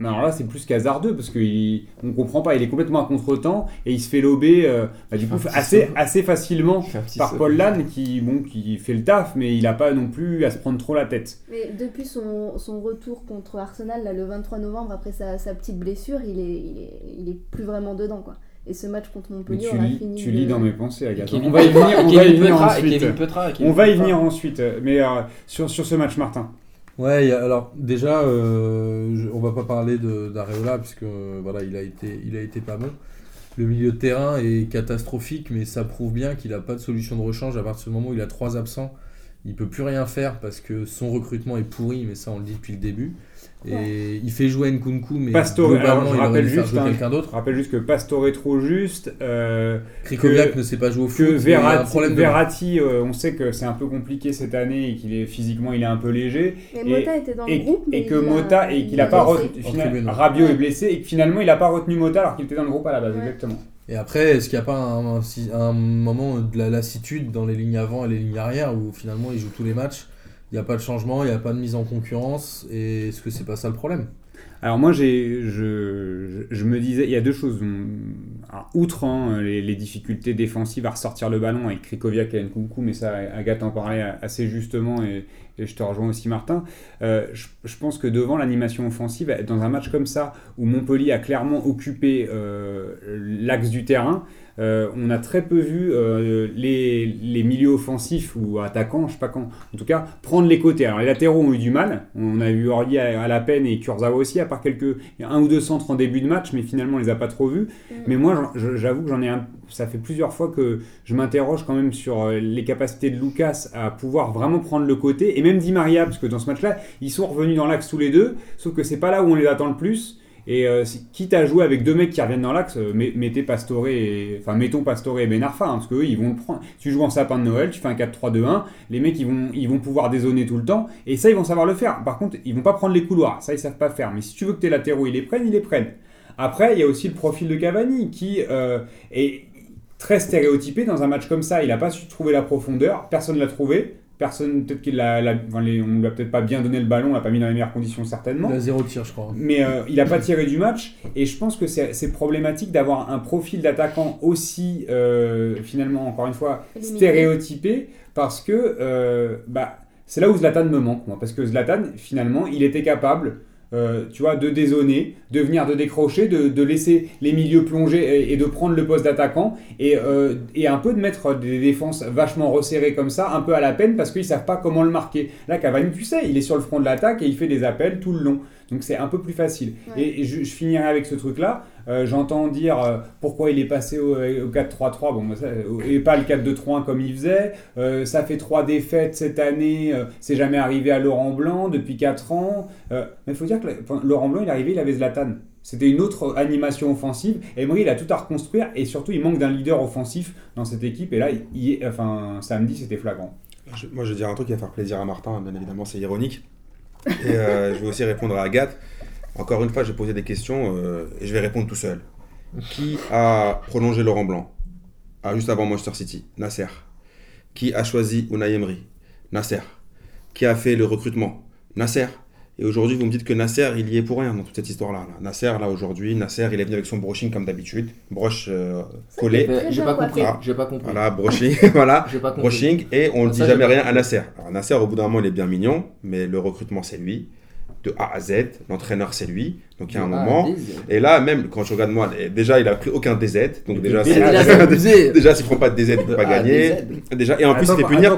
Mais alors là, c'est plus qu'hasardeux parce qu'on comprend pas. Il est complètement à contre-temps et il se fait lober euh, bah, du coup assez, assez facilement par saut. Paul Lannes qui, bon, qui fait le taf, mais il n'a pas non plus à se prendre trop la tête. Mais depuis son, son retour contre Arsenal là, le 23 novembre après sa, sa petite blessure, il est, il est, il est plus vraiment dedans quoi. Et ce match contre Montpellier tu aura lis, fini. tu de- lis dans mes pensées, Agathe. On va y venir, on va y venir ensuite. On va y Petra. venir ensuite. Mais euh, sur, sur ce match, Martin. Ouais, a- alors déjà, euh, je- on va pas parler d'Areola puisque euh, voilà, il a été, il a été pas bon. Le milieu de terrain est catastrophique, mais ça prouve bien qu'il n'a pas de solution de rechange à partir du moment où il a trois absents. Il peut plus rien faire parce que son recrutement est pourri, mais ça on le dit depuis le début. Et il fait jouer Nkunku, mais Pastore, alors, globalement je il rappelle juste, jouer hein, quelqu'un Je d'autre. rappelle juste que Pastore est trop juste. euh, Krikoviak ne sait pas jouer au foot. que mais il y a un Verratti, Verratti, euh, on sait que c'est un peu compliqué cette année et qu'il est physiquement il est un peu léger. Mais Et- Mota était dans et, le groupe. mais et que a- Mota et qu'il il a pas retenu. Rabiot est blessé et que finalement il a pas retenu Mota alors qu'il était dans le groupe à la base Ouais. exactement. Et après, est-ce qu'il n'y a pas un, un- un moment de la lassitude dans les lignes avant et les lignes arrière où finalement il joue tous les matchs n'y a pas de changement, il n'y a pas de mise en concurrence. Et est-ce que c'est pas ça le problème? Alors moi, j'ai, je, je, me disais, il y a deux choses. Outre hein, les, difficultés défensives à ressortir le ballon avec Krikoviak et Nkunku, mais ça, Agathe en parlait assez justement et, je te rejoins aussi Martin. Euh, je, je pense que devant l'animation offensive, dans un match comme ça, où Montpellier a clairement occupé euh, l'axe du terrain, euh, on a très peu vu euh, les, les milieux offensifs ou attaquants, je sais pas quand, en tout cas, prendre les côtés. Alors les latéraux ont eu du mal. On a vu Aurier à, à la peine et Kurzawa aussi, à part quelques un ou deux centres en début de match, mais finalement on les a pas trop vus. Mm. Mais moi, j'avoue que j'en ai un. Ça fait plusieurs fois que je m'interroge quand même sur euh, les capacités de Lucas à pouvoir vraiment prendre le côté, et même Di Maria, parce que dans ce match-là, ils sont revenus dans l'axe tous les deux, sauf que c'est pas là où on les attend le plus. Et euh, si- quitte à jouer avec deux mecs qui reviennent dans l'axe, euh, met- mettez Pastore enfin mettons Pastore et Ben Arfa, hein, parce qu'eux ils vont le prendre. Tu joues en sapin de Noël, tu fais un 4-3-2-1, les mecs ils vont, ils vont pouvoir dézoner tout le temps, et ça ils vont savoir le faire. Par contre, ils vont pas prendre les couloirs, ça ils savent pas faire. Mais si tu veux que tes latéraux ils les prennent, ils les prennent. Après, il y a aussi le profil de Cavani qui euh, est très stéréotypé dans un match comme ça. Il n'a pas su trouver la profondeur, personne l'a trouvé. Personne, peut-être qu'il l'a, l'a- enfin, les- on ne lui a peut-être pas bien donné le ballon, on l'a pas mis dans les meilleures conditions certainement. Il a zéro tir, je crois. Mais euh, il n'a pas tiré du match et je pense que c'est c'est problématique d'avoir un profil d'attaquant aussi, euh, finalement, encore une fois, stéréotypé parce que euh, bah, c'est là où Zlatan me manque, moi. Parce que Zlatan, finalement, il était capable. Euh, tu vois, de dézoner, de venir de décrocher, de, de laisser les milieux plonger et, et de prendre le poste d'attaquant et, euh, et un peu de mettre des défenses vachement resserrées comme ça, un peu à la peine parce qu'ils savent pas comment le marquer. Là, Cavani, tu sais, il est sur le front de l'attaque et il fait des appels tout le long. Donc c'est un peu plus facile. Ouais. Et, et je, je finirai avec ce truc-là. Euh, J'entends dire euh, pourquoi il est passé au, au 4-3-3 bon, bah, ça, et pas le 4-2-3-1 comme il faisait. Euh, ça fait trois défaites cette année. euh, c'est jamais arrivé à Laurent Blanc depuis 4 ans. Euh, mais il faut dire que enfin, Laurent Blanc, il est arrivé, il avait Zlatan. C'était une autre animation offensive. Emery, il a tout à reconstruire et surtout, il manque d'un leader offensif dans cette équipe. Et là, il est, enfin, samedi, c'était flagrant. Je- moi, je vais dire un truc qui va faire plaisir à Martin, bien évidemment, c'est ironique. Et euh, je vais aussi répondre à Agathe. Encore une fois, j'ai posé des questions euh, et je vais répondre tout seul. Qui a prolongé Laurent Blanc? Ah, juste avant Manchester City Nasser. Qui a choisi Unai Nasser. Qui a fait le recrutement? Nasser. Et aujourd'hui, vous me dites que Nasser, il y est pour rien dans toute cette histoire-là. là. Nasser, là, aujourd'hui, Nasser, il est venu avec son brushing comme d'habitude. Broche euh, collée. J'ai pas compris. J'ai pas compris. Voilà, brushing. voilà. J'ai pas compris. Brushing et on ne Ah, dit jamais rien à. Nasser. Alors Nasser, au bout d'un moment, il est bien mignon, mais le recrutement, c'est lui. De A à Z, l'entraîneur, c'est lui. Donc il y a un Ah, moment. Et là, même quand je regarde moi, déjà, il a pris aucun DZ. Donc déjà, déjà s'il prend pas de DZ, il peut pas Ah, gagner. Déjà, et en plus, il s'est fait punir.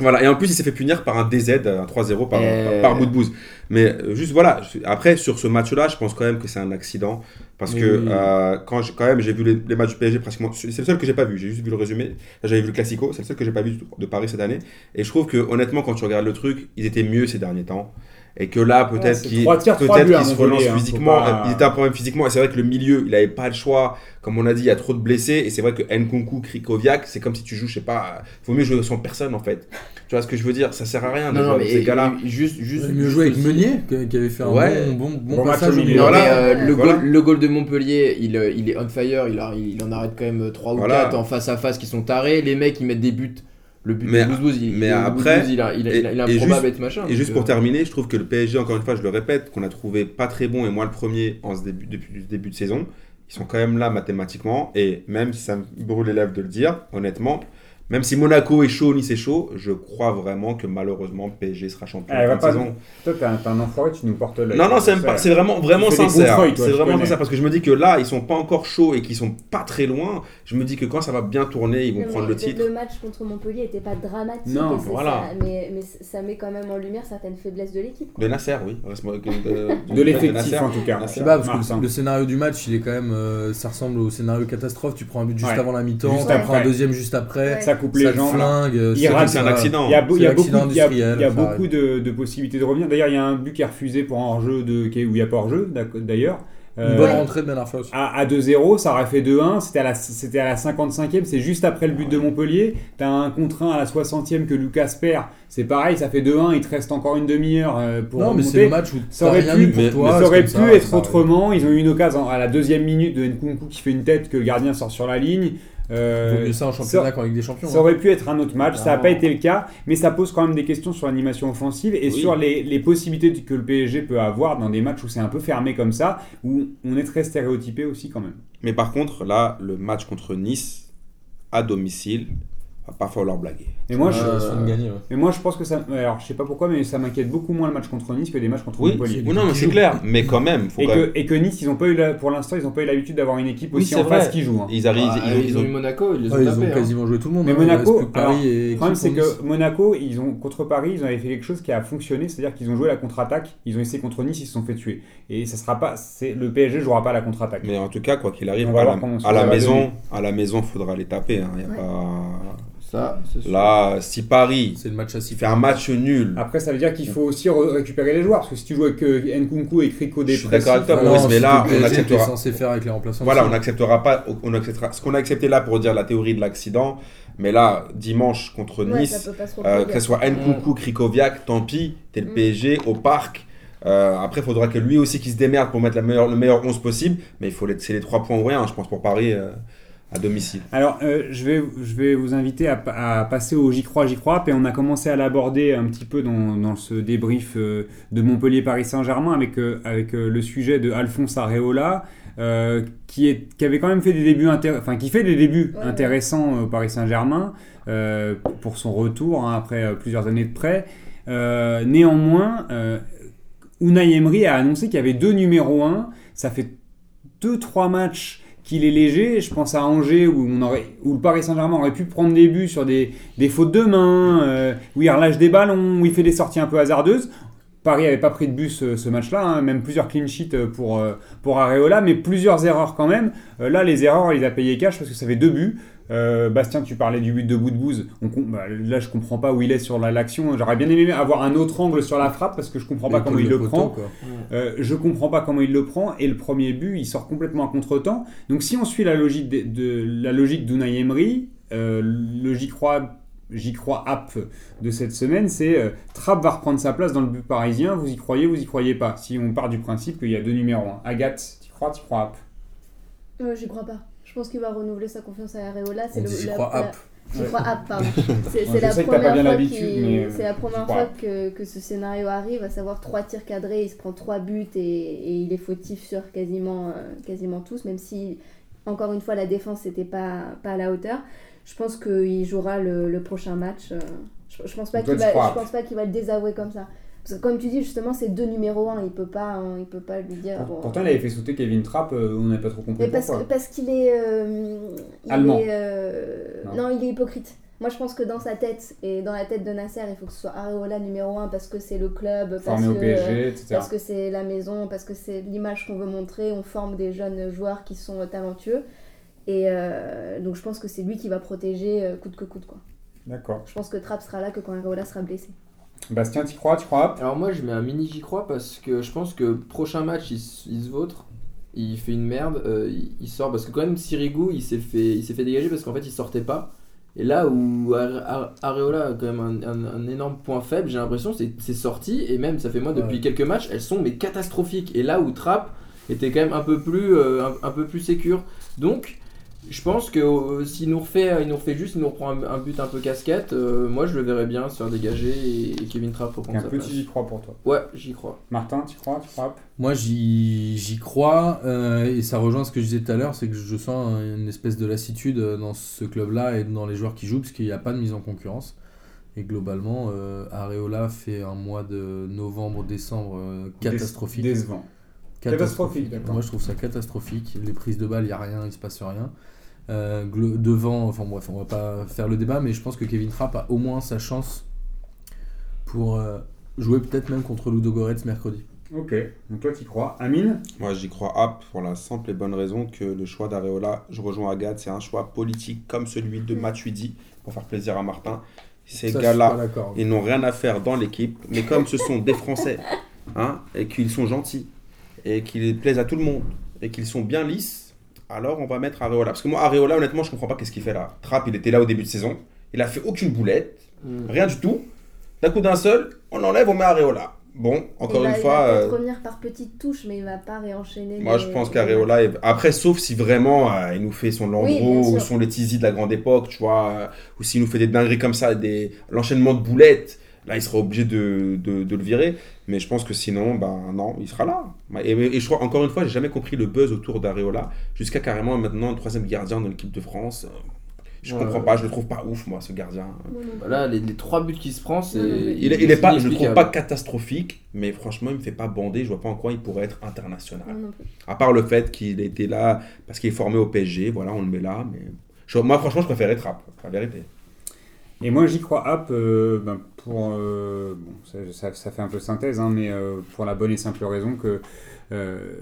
Voilà, et en plus, il s'est fait punir par un DZ, un 3-0 par, par, bout de bouse. Mais euh, juste voilà, après, sur ce match-là, je pense quand même que c'est un accident. Parce que euh, quand, quand même, j'ai vu les, matchs du PSG pratiquement. C'est le seul que j'ai pas vu, j'ai juste vu le résumé. J'avais vu le Classico, c'est le seul que j'ai pas vu de Paris cette année. Et je trouve que honnêtement, quand tu regardes le truc, ils étaient mieux ces derniers temps. Et que là, peut-être trois peut-être qu'ils se relancent hein, faut physiquement. pas- Ils étaient un problème physiquement. Et c'est vrai que le milieu, il avait pas le choix. Comme on a dit, il y a trop de blessés. Et c'est vrai que Nkunku, Krikoviak, c'est comme si tu joues, je sais pas, il vaut mieux jouer sans personne en fait. Tu vois ce que je veux dire? Ça sert à rien de Non, jouer non, ces gars-là. juste, juste. Il mieux jouer avec aussi- Meunier, qui avait fait un Ouais. bon, bon, bon Bon match passage au milieu. Non, mais euh, le, Voilà. goal, le goal de Montpellier, il, euh, il est on fire, il, a- il en arrête quand même 3 ou Voilà. 4 en face à face qui sont tarés. Les mecs, ils mettent des buts. Le but Mais- de Bouzbouz, il, mais après- Bouzbouz, il a, il a, il a, il a et- improbable juste- être machin. Et juste pour euh, terminer, je trouve que le PSG, encore une fois, je le répète, qu'on a trouvé pas très bon, et moi le premier en ce début, depuis le début de saison, ils sont quand même là mathématiquement, et même si ça me brûle les lèvres de le dire, honnêtement, Même si Monaco est chaud, Nice est chaud, je crois vraiment que malheureusement PSG sera champion fin de pas- saison. Toi, t'es un, un enfoiré, tu nous portes l'œil. Non, non, c'est vraiment, vraiment sincère. C'est vraiment sincère parce que je me dis que là, ils sont pas encore chauds et qu'ils sont pas très loin. Je me dis que quand ça va bien tourner, ils vont Non, prendre mais le titre. Le match contre Montpellier n'était pas dramatique. Non, voilà. ça- mais, mais ça met quand même en lumière certaines faiblesses de l'équipe. De Nasser, oui. Reste-moi- De, De l'effectif en tout cas. Nasser. Je sais pas, parce que le scénario du match, il est quand même. euh, ça ressemble au scénario catastrophe. Tu prends un but juste Ouais. avant la mi-temps, tu prends un deuxième juste après. Ça coupe les le jambes. flingue. Il c'est- rate, c'est un accident. Il y a, beau- il y a C'est beaucoup, l'accident il y a- industriel, il y a ça beaucoup arrive. de, de possibilités de revenir. D'ailleurs, il y a un but qui est refusé pour un hors-jeu où il n'y a pas hors-jeu, d'ailleurs. Une Euh, bonne rentrée de Ben à, à 2-0, ça aurait fait 2-1, c'était à, la, c'était à la 55e, c'est juste après le but de Montpellier. T'as un contre 1 à la 60e que Lucas perd, c'est pareil, ça fait 2-1, il te reste encore une demi-heure euh, pour Non, mais c'est remonter. le match où Ça aurait rien pu- pour mais- toi. ça aurait pu ça, être ça autrement. Ils ont eu une occasion à la deuxième minute de Nkunku qui fait une tête que le gardien sort sur la ligne. Euh, ça en championnat qu'en Ligue des Champions. ça hein. aurait pu être un autre match, ça n'a pas été le cas, mais ça pose quand même des questions sur l'animation offensive et Oui. sur les, les possibilités que le PSG peut avoir dans des matchs où c'est un peu fermé comme ça, où on est très stéréotypé aussi quand même. Mais par contre, là, le match contre Nice, à domicile, va pas falloir blaguer. Et moi, Ouais, je, gagner, ouais. mais moi je pense que ça. Alors je sais pas pourquoi, mais ça m'inquiète beaucoup moins le match contre Nice que des matchs contre Oui, Montpellier. oui, non, mais c'est clair. Mais quand même, faut Et quand même- que, et que Nice, ils ont pas eu la- pour l'instant, ils n'ont pas eu l'habitude d'avoir une équipe Oui, aussi en face qui joue. hein. Ils arrivent, Ah, ils, ont- ils ont eu Monaco, ils les ont ont hein. quasiment joué tout le monde. Mais hein, Monaco, Le problème, c'est Nice. que Monaco, ils ont, contre Paris, ils avaient fait quelque chose qui a fonctionné, c'est-à-dire qu'ils ont joué la contre-attaque, ils ont essayé contre Nice, ils se sont fait tuer. Et ça sera pas, c'est, le PSG jouera pas la contre-attaque. Mais en tout cas, quoi qu'il arrive, On va à la, maison, à la maison, faudra les taper. hein. A pas... Ça, c'est sûr. Là, si Paris C'est le match à 6 fait un match nul, Après, ça veut dire qu'il faut aussi re- récupérer les joueurs, parce que si tu joues avec euh, Nkunku et Kriko Je suis d'accord avec toi, Maurice, mais c'est là, on acceptera. censé faire avec les remplaçants. Voilà, on aussi. n'acceptera pas, on acceptera ce qu'on a accepté là pour dire la théorie de l'accident. Mais là, dimanche contre Ouais, Nice, euh, que ce soit Nkunku, Krikoviak, tant pis, t'es le Mm. PSG au parc. Euh, après, il faudra que lui aussi qu'il se démerde pour mettre la meilleure, le meilleur 11 possible. Mais il faut c'est les 3 points ou rien, je pense, pour Paris euh, à domicile. Alors, euh, je, vais, je vais vous inviter à, pa- à passer au J'y crois, J'y crois. Et on a commencé à l'aborder un petit peu dans, dans ce débrief euh, de Montpellier-Paris Saint-Germain avec, euh, avec euh, le sujet de Alphonse Areola, euh, qui, est, qui avait quand même fait des débuts enfin, qui fait des débuts Ouais, intéressants au Paris Saint-Germain euh, pour son retour hein, après plusieurs années de prêt. Euh, néanmoins, euh, Unai Emery a annoncé qu'il y avait deux numéros 1. Ça fait 2-3 matchs qu'il est léger. Je pense à Angers où, on aurait, où le Paris Saint-Germain aurait pu prendre des buts sur des, des fautes de main, euh, où il relâche des ballons, où il fait des sorties un peu hasardeuses. Paris n'avait pas pris de but ce, match-là, hein, même plusieurs clean sheets pour, euh, pour Areola, mais plusieurs erreurs quand même. Euh, là, les erreurs, il les a payé cash parce que ça fait deux buts. Euh, Bastien, tu parlais du but de Boudbouz. On com- bah, là, je comprends pas où il est sur la- l'action. J'aurais bien aimé avoir un autre angle sur la frappe parce que je comprends pas comment il le de prend. Euh, je comprends pas comment il le prend et le premier but il sort complètement à contre-temps. Donc si on suit la logique de, de- la logique d'Unai Emery, euh, le j'y crois j'y crois app de cette semaine, c'est euh, Trapp va reprendre sa place dans le but parisien. Vous y croyez, vous y croyez pas. Si on part du principe qu'il y a deux numéros 1. Agathe, tu crois, tu crois app? Euh, J'y crois pas. Je pense qu'il va renouveler sa confiance à Areola. C'est le- j'y crois la- app. J'y crois app, pardon. C'est Ouais, la qu'il- mais, euh, c'est la première fois que, que ce scénario arrive, à savoir trois tirs cadrés, il se prend trois buts et, et il est fautif sur quasiment, euh, quasiment tous, même si, encore une fois, la défense n'était pas, pas à la hauteur. Je pense qu'il jouera le, le prochain match. euh, Je, je pense pas qu'il va, je pense pas qu'il va le désavouer comme ça. Parce que comme tu dis, justement, c'est deux numéros 1, il peut pas, hein, il peut pas lui dire... bon, Pourtant, il avait fait sauter Kevin Trapp, euh, on n'a pas trop compris mais parce, que- parce qu'il est. euh, il Allemand. est, euh, Non. non. il est hypocrite. Moi, je pense que dans sa tête et dans la tête de Nasser, il faut que ce soit Areola numéro 1 parce que c'est le club, parce au que, PSG, etc. parce que c'est la maison, parce que c'est l'image qu'on veut montrer. On forme des jeunes joueurs qui sont talentueux. Et donc, je pense que c'est lui qui va protéger coûte que coûte. Quoi. D'accord. Je pense que Trapp sera là que quand Areola sera blessé. Bastien, tu crois, tu crois? Alors moi je mets un mini j'y crois parce que je pense que prochain match il, se vautre, il fait une merde, euh, il, il sort parce que quand même Sirigu il s'est fait, il s'est fait dégager parce qu'en fait il sortait pas. Et là où Are- Are- Areola a quand même un, un- un énorme point faible, j'ai l'impression c'est c'est sorti et même ça fait moi depuis Ouais. quelques matchs elles sont mais catastrophiques. Et là où Trapp était quand même un peu plus, euh, un, un peu plus sécure. Donc Je pense que euh, s'il nous refait, il nous refait juste, il nous reprend un, un but un peu casquette, euh, moi je le verrais bien se faire dégager et, et Kevin Trapp reprendre Un sa petit place. j'y crois pour toi. Ouais, j'y crois. Martin, tu crois Tu crois Moi, j'y j'y crois, euh, et ça rejoint ce que je disais tout à l'heure, c'est que je sens une espèce de lassitude dans ce club-là et dans les joueurs qui jouent, parce qu'il n'y a pas de mise en concurrence. Et globalement, euh, Areola fait un mois de novembre-décembre euh, catastrophique. Dé- Décevant. Catastrophique, d'accord. Moi, je trouve ça catastrophique. Les prises de balles, il n'y a rien, il se passe rien. Euh, devant, enfin bref, on va pas faire le débat, mais je pense que Kevin Trapp a au moins sa chance pour euh, jouer peut-être même contre Ludo Goretz mercredi. Ok, donc toi tu crois. Amine? Moi, j'y crois app pour la simple et bonne raison que le choix d'Areola, je rejoins Agathe, c'est un choix politique comme celui de. Matuidi, pour faire plaisir à Martin. Ces gars-là, ils n'ont rien à faire dans l'équipe, mais comme ce sont des Français, hein, et qu'ils sont gentils, et qu'ils plaisent à tout le monde, et qu'ils sont bien lisses, alors on va mettre Areola. Parce que moi, Areola, honnêtement, je comprends pas qu'est-ce qu'il fait là. Trapp, il était là au début de saison, il a fait aucune boulette, Mm. rien du tout. D'un coup d'un seul, on enlève, on met Areola. Bon, encore il une va, fois. Il va euh, peut-être revenir par petites touches, mais il va pas réenchaîner. Moi, les- je pense qu'Areola, est- après, sauf si vraiment euh, il nous fait son Oui, Landreau sûr. ou son Letizy de la grande époque, tu vois, euh, ou s'il nous fait des dingueries comme ça, des l'enchaînement de boulettes, là, il sera obligé de, de, de le virer. Mais je pense que sinon, ben non, il sera là. Et, et je crois, encore une fois, j'ai jamais compris le buzz autour d'Areola, jusqu'à carrément maintenant le troisième gardien de l'équipe de France. Euh, Je Ouais, comprends ouais. pas, je le trouve pas ouf, moi, ce gardien. Plus. Voilà, les, les trois buts qu'il se prend, c'est. Il, est- il est pas, je le trouve pas catastrophique, mais franchement, il me fait pas bander. Je vois pas en quoi il pourrait être international. Non. À part le fait qu'il était là parce qu'il est formé au PSG, voilà, on le met là. Mais je- moi, franchement, je préférais Trapp, la vérité. Et moi j'y crois app euh, ben, pour. euh, bon, ça, ça- ça fait un peu synthèse, hein, mais euh, pour la bonne et simple raison que. euh,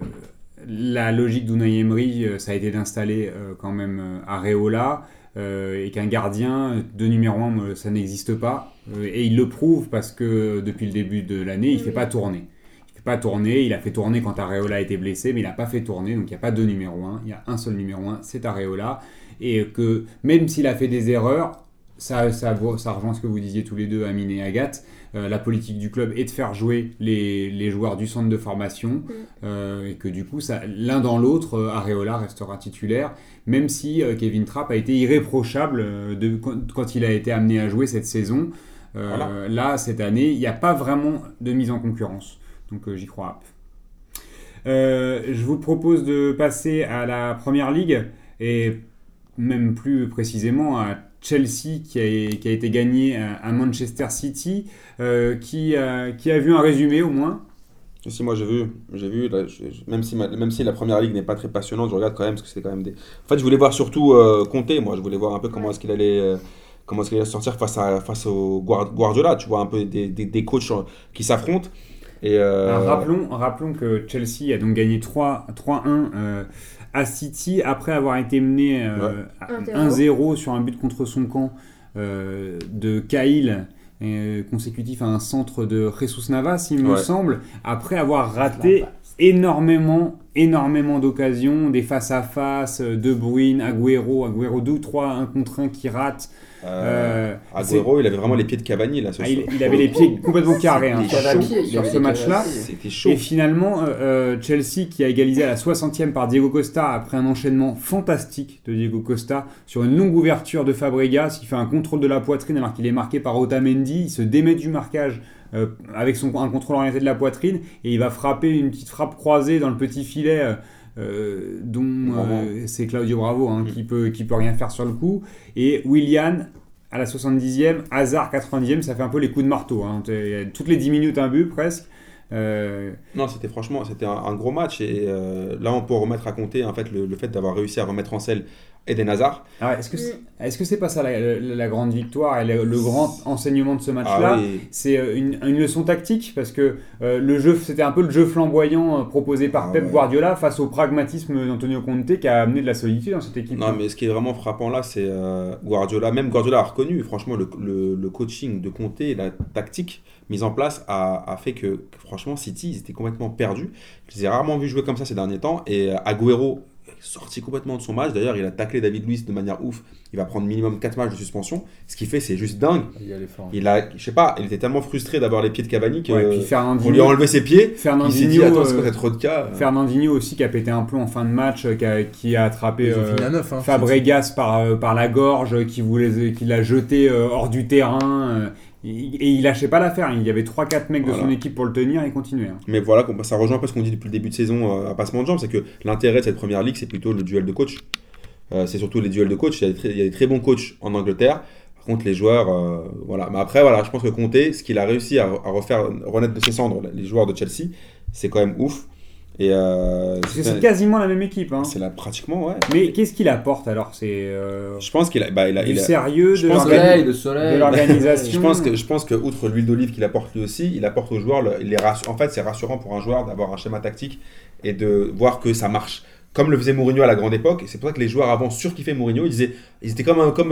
la logique d'Unai Emery, ça a été d'installer quand même Areola euh, et qu'un gardien de numéro 1, ça n'existe pas. Euh, et il le prouve parce que depuis le début de l'année, il ne fait pas tourner. Il fait pas tourner, il a fait tourner quand Areola était blessé, mais il n'a pas fait tourner, donc il n'y a pas deux numéro 1, il y a un seul numéro 1, c'est Areola. Et que même s'il a fait des erreurs, ça, ça, rejoint ce que vous disiez tous les deux, Amine et Agathe. Euh, la politique du club est de faire jouer les, les joueurs du centre de formation euh, et que du coup, l'un dans l'autre, euh, Areola restera titulaire, même si euh, Kevin Trapp a été irréprochable euh, de, quand, quand il a été amené à jouer cette saison. Euh, Voilà. Là, cette année, il n'y a pas vraiment de mise en concurrence. Donc euh, j'y crois. Euh, je vous propose de passer à la première ligue et même plus précisément à Chelsea qui a, qui a été gagné à, à Manchester City, euh, qui, a, qui a vu un résumé au moins. Si moi j'ai vu, j'ai vu, là, je- je- même, si ma- même si la première ligue n'est pas très passionnante, je regarde quand même parce que c'est quand même des. En fait, je voulais voir surtout euh, Conte, moi, je voulais voir un peu comment est-ce qu'il allait, euh, comment est-ce qu'il allait sortir face à face au Guard- Guardiola, tu vois un peu des, des, des coachs euh, qui s'affrontent. Et euh, Alors, rappelons, rappelons que Chelsea a donc gagné 3 3-1 euh, à City après avoir été mené euh, à 1-0. 1-0 sur un but contre son camp euh, de Cahill. euh, consécutif à un centre de Jesus Navas, il me semble, après avoir raté énormément, énormément d'occasions, des face-à-face, euh, De Bruyne, Agüero, Agüero 2 3 1 contre 1 qui rate. Euh, Euh, Agüero, il avait vraiment les pieds de Cavani là. ce Ah, il, avait les pieds complètement carrés hein, sur, ce- match-là. pieds. C'était chaud. Et finalement, euh, euh, Chelsea qui a égalisé à la 60e par Diego Costa après un enchaînement fantastique de Diego Costa sur une longue ouverture de Fabregas. Il fait un contrôle de la poitrine alors qu'il est marqué par Otamendi. Il se démet du marquage euh, avec son, un contrôle orienté de la poitrine et il va frapper une petite frappe croisée dans le petit filet. Euh, dont euh, c'est Claudio Bravo hein, Mm. qui peut qui peut rien faire sur le coup et Willian à la 70e, Hazard 90e, ça fait un peu les coups de marteau. hein. T'es- Toutes les 10 minutes un but presque. Euh, Non, c'était franchement, c'était un, un gros match et euh, là on peut remettre à compter en fait le, le fait d'avoir réussi à remettre en selle Eden Hazard. Est-ce que c'est est-ce que c'est pas ça la, la- la grande victoire et le, le grand enseignement de ce Ah match-là oui. C'est euh, une, une leçon tactique parce que euh, le jeu, c'était un peu le jeu flamboyant euh, proposé par Ah Pep ouais. Guardiola face au pragmatisme d'Antonio Conte qui a amené de la solitude dans cette équipe. Non, mais ce qui est vraiment frappant là, c'est euh, Guardiola. Même Guardiola a reconnu, franchement, le, le- le coaching de Conte et la tactique mise en place a, a fait que, que, franchement, City, ils étaient complètement perdus. Je les ai rarement vus jouer comme ça ces derniers temps. Et Agüero, sorti complètement de son match. D'ailleurs, il a taclé David Luiz de manière ouf. Il va prendre minimum 4 matchs de suspension. Ce qu'il fait, c'est juste dingue. Il fort. Il a, je sais pas, il était tellement frustré d'avoir les pieds de Cavani que Ouais, on lui a enlevé ses pieds. Il Fernandinho, dit, attends, c'est euh, quoi cette Rodka Fernandinho aussi qui a pété un plomb en fin de match, euh, qui a, qui a attrapé euh, fini à 9. Hein, Fabregas par, euh, par la gorge, qui, voulait, qui l'a jeté euh, hors du terrain. Et, il lâchait pas l'affaire. Il y avait 3-4 mecs de son équipe pour le tenir et il continuait. hein. Mais voilà, ça rejoint un peu ce qu'on dit depuis le début de saison euh, à passement de jambes, c'est que l'intérêt de cette première ligue, c'est plutôt le duel de coach. Euh, c'est surtout les duels de coach. Il y, a des très, il y a des très bons coachs en Angleterre. Par contre, les joueurs, euh, voilà. Mais après, voilà, je pense que Conte, ce qu'il a réussi à, à refaire, renaître de ses cendres, les joueurs de Chelsea, c'est quand même ouf. Et euh, Parce que c'est quasiment la même équipe. hein. c'est là pratiquement, ouais. Mais qu'est-ce qu'il apporte alors C'est euh, Je pense qu'il a, bah, il a, du il a- sérieux, je de Soleil, l'organisation. Je pense que, je pense que outre l'huile d'olive qu'il apporte lui aussi, il apporte aux joueurs. le- les En fait, c'est rassurant pour un joueur d'avoir un schéma tactique et de voir que ça marche. Comme le faisait Mourinho à la grande époque, et c'est pour ça que les joueurs avant surkiffaient Mourinho. Ils disaient, ils étaient comme, un- comme,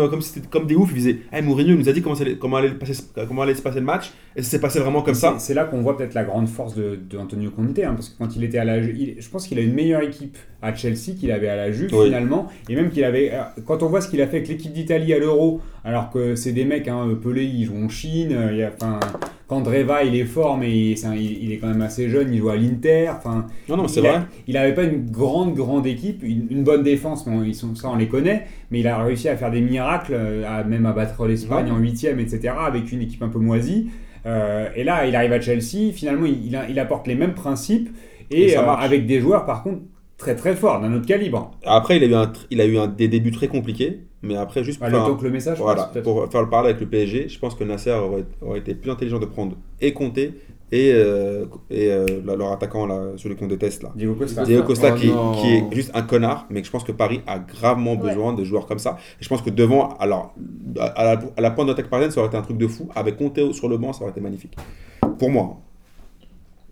des oufs. Ils disaient, hey, Mourinho nous a dit comment, ça allait- comment, allait passer, comment allait se passer le match, et ça s'est passé vraiment comme ça. C'est- là qu'on voit peut-être la grande force de, de Antonio Conte, hein, parce que quand il était à la il- je pense qu'il a une meilleure équipe à Chelsea qu'il avait à la Juve Oui. finalement, et même qu'il avait, euh, quand on voit ce qu'il a fait avec l'équipe d'Italie à l'Euro, alors que c'est des mecs, hein, Pelé, ils jouent en Chine, euh, il y a, enfin, Candreva, il est fort, mais il, c'est un- il- il est quand même assez jeune, il joue à l'Inter, enfin, Non, non, c'est a- vrai. il n'avait pas une grande, grande équipe, une, une bonne défense, bon, ils sont, ça on les connaît, mais il a réussi à faire des miracles, euh, à même à battre l'Espagne Ouais. en huitième, etc., avec une équipe un peu moisie. Euh, et là, il arrive à Chelsea, finalement, il, il a- il apporte les mêmes principes, et, euh, avec des joueurs, par contre, très très forts, d'un autre calibre. Après, il a eu, un, il a eu un, des débuts très compliqués, mais après, juste Bah, pour le faire un- que le message Voilà, pour faire le parallèle avec le PSG, je pense que Nasser aurait, aurait été plus intelligent de prendre et Conte et, euh, et euh, leur attaquant, là, celui qu'on déteste là. Diego Costa. Diego Costa Oh qui, est juste un connard, mais que je pense que Paris a gravement Ouais. besoin de joueurs comme ça. Et je pense que devant, alors, à la, à la pointe d'attaque parisienne, ça aurait été un truc de fou. Avec Conte sur le banc, ça aurait été magnifique. Pour moi.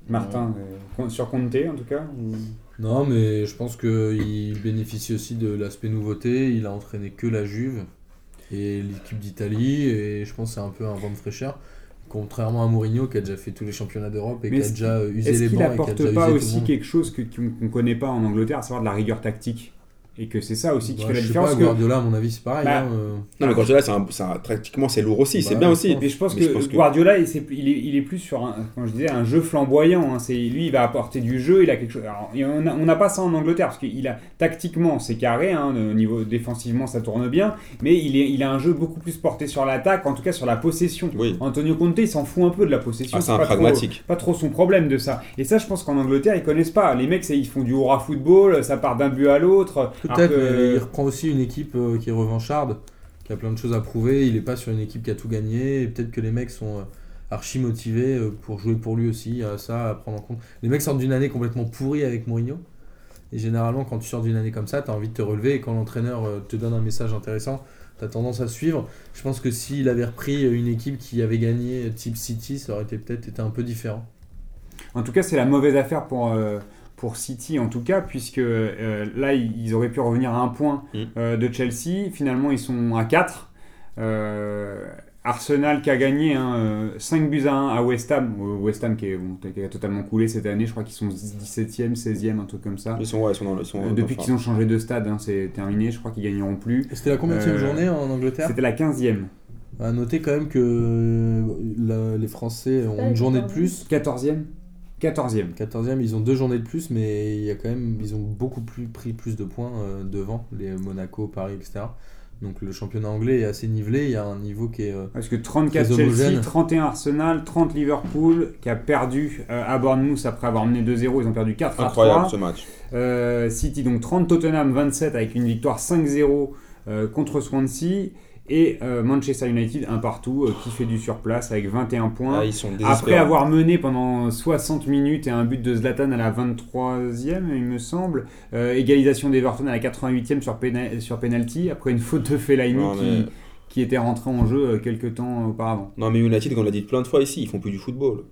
Martin, euh, sur Conte en tout cas ou- Non, mais je pense qu'il bénéficie aussi de l'aspect nouveauté. Il a entraîné que la Juve et l'équipe d'Italie. Et je pense que c'est un peu un vent de fraîcheur. Contrairement à Mourinho qui a déjà fait tous les championnats d'Europe et qui a est-ce déjà usé Est-ce les qu'il bancs et qui a apporte déjà pas aussi quelque chose qu'on ne connaît pas en Angleterre, à savoir de la rigueur tactique? Et que c'est ça aussi qui Bah, fait la je sais différence. pas, que- Guardiola, à mon avis, c'est pareil. Bah, hein, euh. Non, mais Guardiola, c'est un, c'est un- tactiquement, c'est lourd aussi. c'est Bah, bien aussi. Mais je pense Mais que je pense que- Guardiola, il, est, il est plus sur un, quand je disais, un jeu flamboyant. hein. C'est lui, il va apporter du jeu. Il a quelque chose. alors, on n'a pas ça en Angleterre parce qu'il a tactiquement, c'est carré. hein, au niveau défensivement, ça tourne bien. Mais il, est, il a un jeu beaucoup plus porté sur l'attaque, en tout cas sur la possession. Oui. Antonio Conte, il s'en fout un peu de la possession. Ah, c'est un pas trop- pragmatique. pas trop son problème de ça. Et ça, je pense qu'en Angleterre, ils connaissent pas. Les mecs, ils font du hurrah football, ça part d'un but à l'autre. Alors Peut-être, que- mais il reprend aussi une équipe euh, qui est revancharde, qui a plein de choses à prouver. Il n'est pas sur une équipe qui a tout gagné. Et peut-être que les mecs sont euh, archi motivés euh, pour jouer pour lui aussi. Il y a ça à prendre en compte. Les mecs sortent d'une année complètement pourrie avec Mourinho. Et généralement, quand tu sors d'une année comme ça, tu as envie de te relever. Et quand l'entraîneur te donne un message intéressant, tu as tendance à suivre. Je pense que s'il avait repris une équipe qui avait gagné type City, ça aurait été peut-être été un peu différent. En tout cas, c'est la mauvaise affaire pour, euh, pour City, en tout cas, puisque euh, là, ils auraient pu revenir à un point Mm. euh, de Chelsea. Finalement, ils sont à 4. Arsenal qui a gagné hein, 5 buts à 1 à West Ham. Euh, West Ham qui, est, bon, qui a totalement coulé cette année. Je crois qu'ils sont 17e, 16e, un truc comme ça. Ils sont, ouais, ils sont dans le. sont Euh, depuis qu'ils ont changé de stade, hein, c'est terminé. Je crois qu'ils gagneront plus. C'était la combien de Euh, journée en Angleterre C'était la 15e. À noter quand même que euh, la- les Français ont une journée de 14e. plus. 14e 14e. 14e, ils ont deux journées de plus, mais il y a quand même, ils ont beaucoup plus pris plus de points euh, devant les Monaco, Paris, etc. Donc le championnat anglais est assez nivelé. Il y a un niveau qui est. euh, Parce que 34 Très Chelsea, homogène. 31 Arsenal, 30 Liverpool, qui a perdu euh, à Bournemouth après avoir mené 2-0, ils ont perdu 4 à Incroyable 3. ce match. Euh, City, donc 30 Tottenham, 27 avec une victoire 5-0 euh, contre Swansea. Et euh, Manchester United, un partout, euh, qui fait du surplace avec 21 points. Ah, ils sont Après avoir mené pendant 60 minutes et un but de Zlatan à la 23e, il me semble, euh, égalisation d'Everton à la 88e sur, penalty, après une faute de Fellaini Non, qui, mais- qui était rentré en jeu quelques temps auparavant. Non, mais United, comme on l'a dit plein de fois ici, ils font plus du football.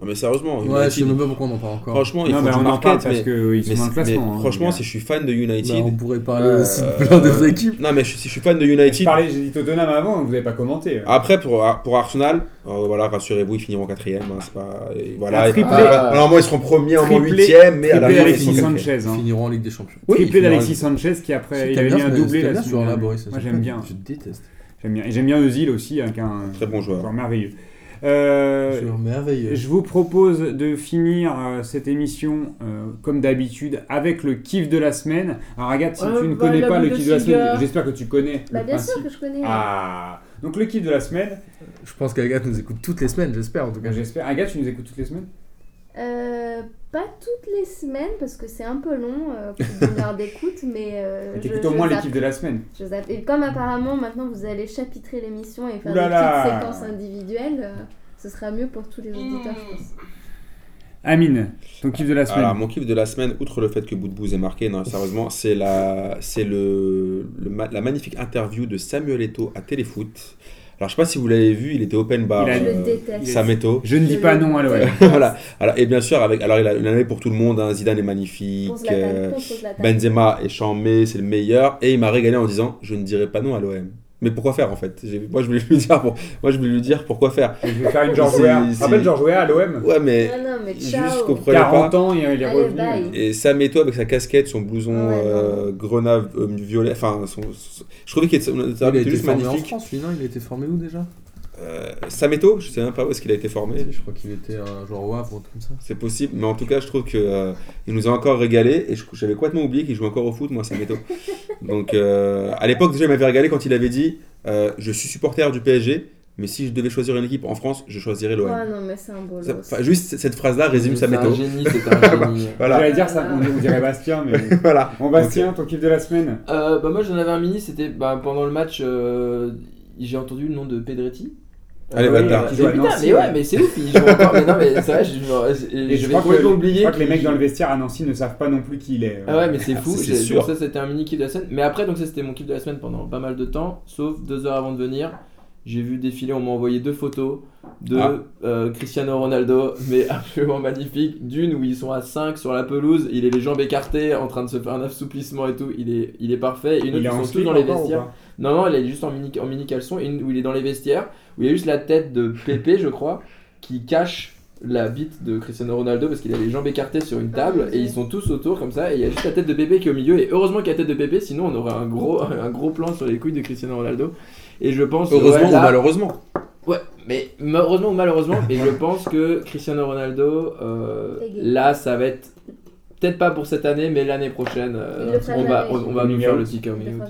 Non, mais sérieusement, Ouais, United, je sais même pas pourquoi on en parle encore. franchement, ils Non, font mais du on en parle market, parce mais, qu'ils mais sont dans le mais classement. hein, franchement, si je suis fan de United, Bah, on pourrait parler Euh, aussi de plein d'autres euh, équipes. non, mais je- si je suis fan de Je United, parlais, j'ai dit Tottenham avant, vous n'avez pas commenté. Après, pour, pour Arsenal, euh, voilà, rassurez-vous, ils finiront quatrième. hein, c'est pas, et voilà, et- voilà, normalement, ils seront premiers, en huitième, mais à la fin, ils Alexis sont quatrième. Sanchez. Ils hein. finiront en Ligue des Champions. Oui, Triplé il d'Alexis Sanchez qui après il avait mis bien un doublé la joueur-là, semaine Boris Moi je j'aime bien. Je déteste. J'aime bien. Et j'aime bien Özil aussi, hein, qui est un Très bon joueur merveilleux. Euh, merveilleux. je vous propose de finir euh, cette émission euh, comme d'habitude avec le kiff de la semaine. Alors Agathe, si tu ne bah, connais pas le kiff de la semaine, j'espère que tu connais. Bah bien principe. sûr que je connais. Ah, donc le kiff de la semaine, Je pense qu'Agathe nous écoute toutes les semaines, j'espère en tout cas. j'espère. Agathe, tu nous écoutes toutes les semaines? Euh, pas toutes les semaines parce que c'est un peu long euh, pour une heure d'écoute, mais euh, je, au moins kiffs de la semaine. Je zappe. Et comme apparemment maintenant vous allez chapitrer l'émission et faire Ouh là des là. petites séquences individuelles, euh, ce sera mieux pour tous les auditeurs, je pense. Amine, ton kiff de la semaine. Alors, mon kiff de la semaine, outre le fait que Boudbouz est marqué, non, sérieusement, c'est la, c'est le, la magnifique interview de Samuel Eto'o à Téléfoot. Alors, je sais pas si vous l'avez vu, il était open bar. Il a- Je le euh, déteste. Sameto. Je ne dis Je pas non à l'OM. voilà. Alors, et bien sûr, avec, alors il a une année pour tout le monde. hein, Zidane est magnifique. Euh. Benzema est chambé, c'est le meilleur. Et il m'a régalé en disant Je ne dirai pas non à l'OM. Mais pourquoi faire en fait? Moi je voulais lui dire, pour- moi je voulais lui dire pourquoi faire. Je vais faire une George Weah. Tu c'est- te rappelles George Weah à l'OM Ouais, mais Ah non, mais juste ciao. je comprenais 40 pas. ans, il est Allez, revenu. bye. Et Sam Eto'o avec sa casquette, son blouson ouais, euh, grenat euh, violet, enfin, son, son- je trouvais qu'il était, juste formé en magnifique. France, lui, non? Il a été formé où déjà? Euh, Sam Eto'o, je sais même pas où est-ce qu'il a été formé. Je crois qu'il était un joueur au Havre ou un truc comme ça. C'est possible, mais en tout cas, je trouve que euh, il nous a encore régalé et je- j'avais complètement oublié qu'il jouait encore au foot, moi, Sam Eto'o. Donc, euh, à l'époque, déjà, il m'avait régalé quand il avait dit euh, Je suis supporter du PSG, mais si je devais choisir une équipe en France, je choisirais l'OM. Ah non, mais c'est un lot. enfin, juste cette phrase-là résume C'est Sam un Eto'o. génie, c'est un génie. Voilà, J'allais dire ça, on, on dirait Bastien, mais. voilà. Bon, Bastien, ton kiff de la semaine Euh, bah moi j'en avais un mini, c'était bah, pendant le match, euh, j'ai entendu le nom de Pedretti. Allez, Euh, bâtard. oui, Qui joue à putain, Nancy, mais ouais, ouais. mais c'est ouf, il joue encore. mais non, mais c'est vrai, je, je, je je vais crois, que, complètement je oublier. crois que les mecs dans le vestiaire à Nancy ne savent pas non plus qui il est. Ah ouais, mais c'est fou. c'est sûr. donc ça, c'était un mini kiff de la semaine. Mais après, donc ça, c'était mon kiff de la semaine pendant pas mal de temps. Sauf deux heures avant de venir, j'ai vu défiler, on m'a envoyé deux photos de Ah. euh, Cristiano Ronaldo, mais absolument magnifique. D'une où ils sont à 5 sur la pelouse, il est les jambes écartées, en train de se faire un assouplissement et tout. Il est, il est parfait. Et une Il est autre, en ils sont tous dans les vestiaires. Non, non, il est juste en mini, en mini caleçon, et une où il est dans les vestiaires, où il y a juste la tête de Pépé, je crois, qui cache la bite de Cristiano Ronaldo parce qu'il a les jambes écartées sur une table Ah, et ils sont tous autour comme ça et il y a juste la tête de Pépé qui est au milieu et heureusement qu'il y a la tête de Pépé sinon on aurait un gros, un gros plan sur les couilles de Cristiano Ronaldo et je pense que, Heureusement ouais, ou là- malheureusement mais heureusement ou malheureusement mais je pense que Cristiano Ronaldo euh, là ça va être peut-être pas pour cette année mais l'année prochaine euh, on va, on, on va nous faire le le out.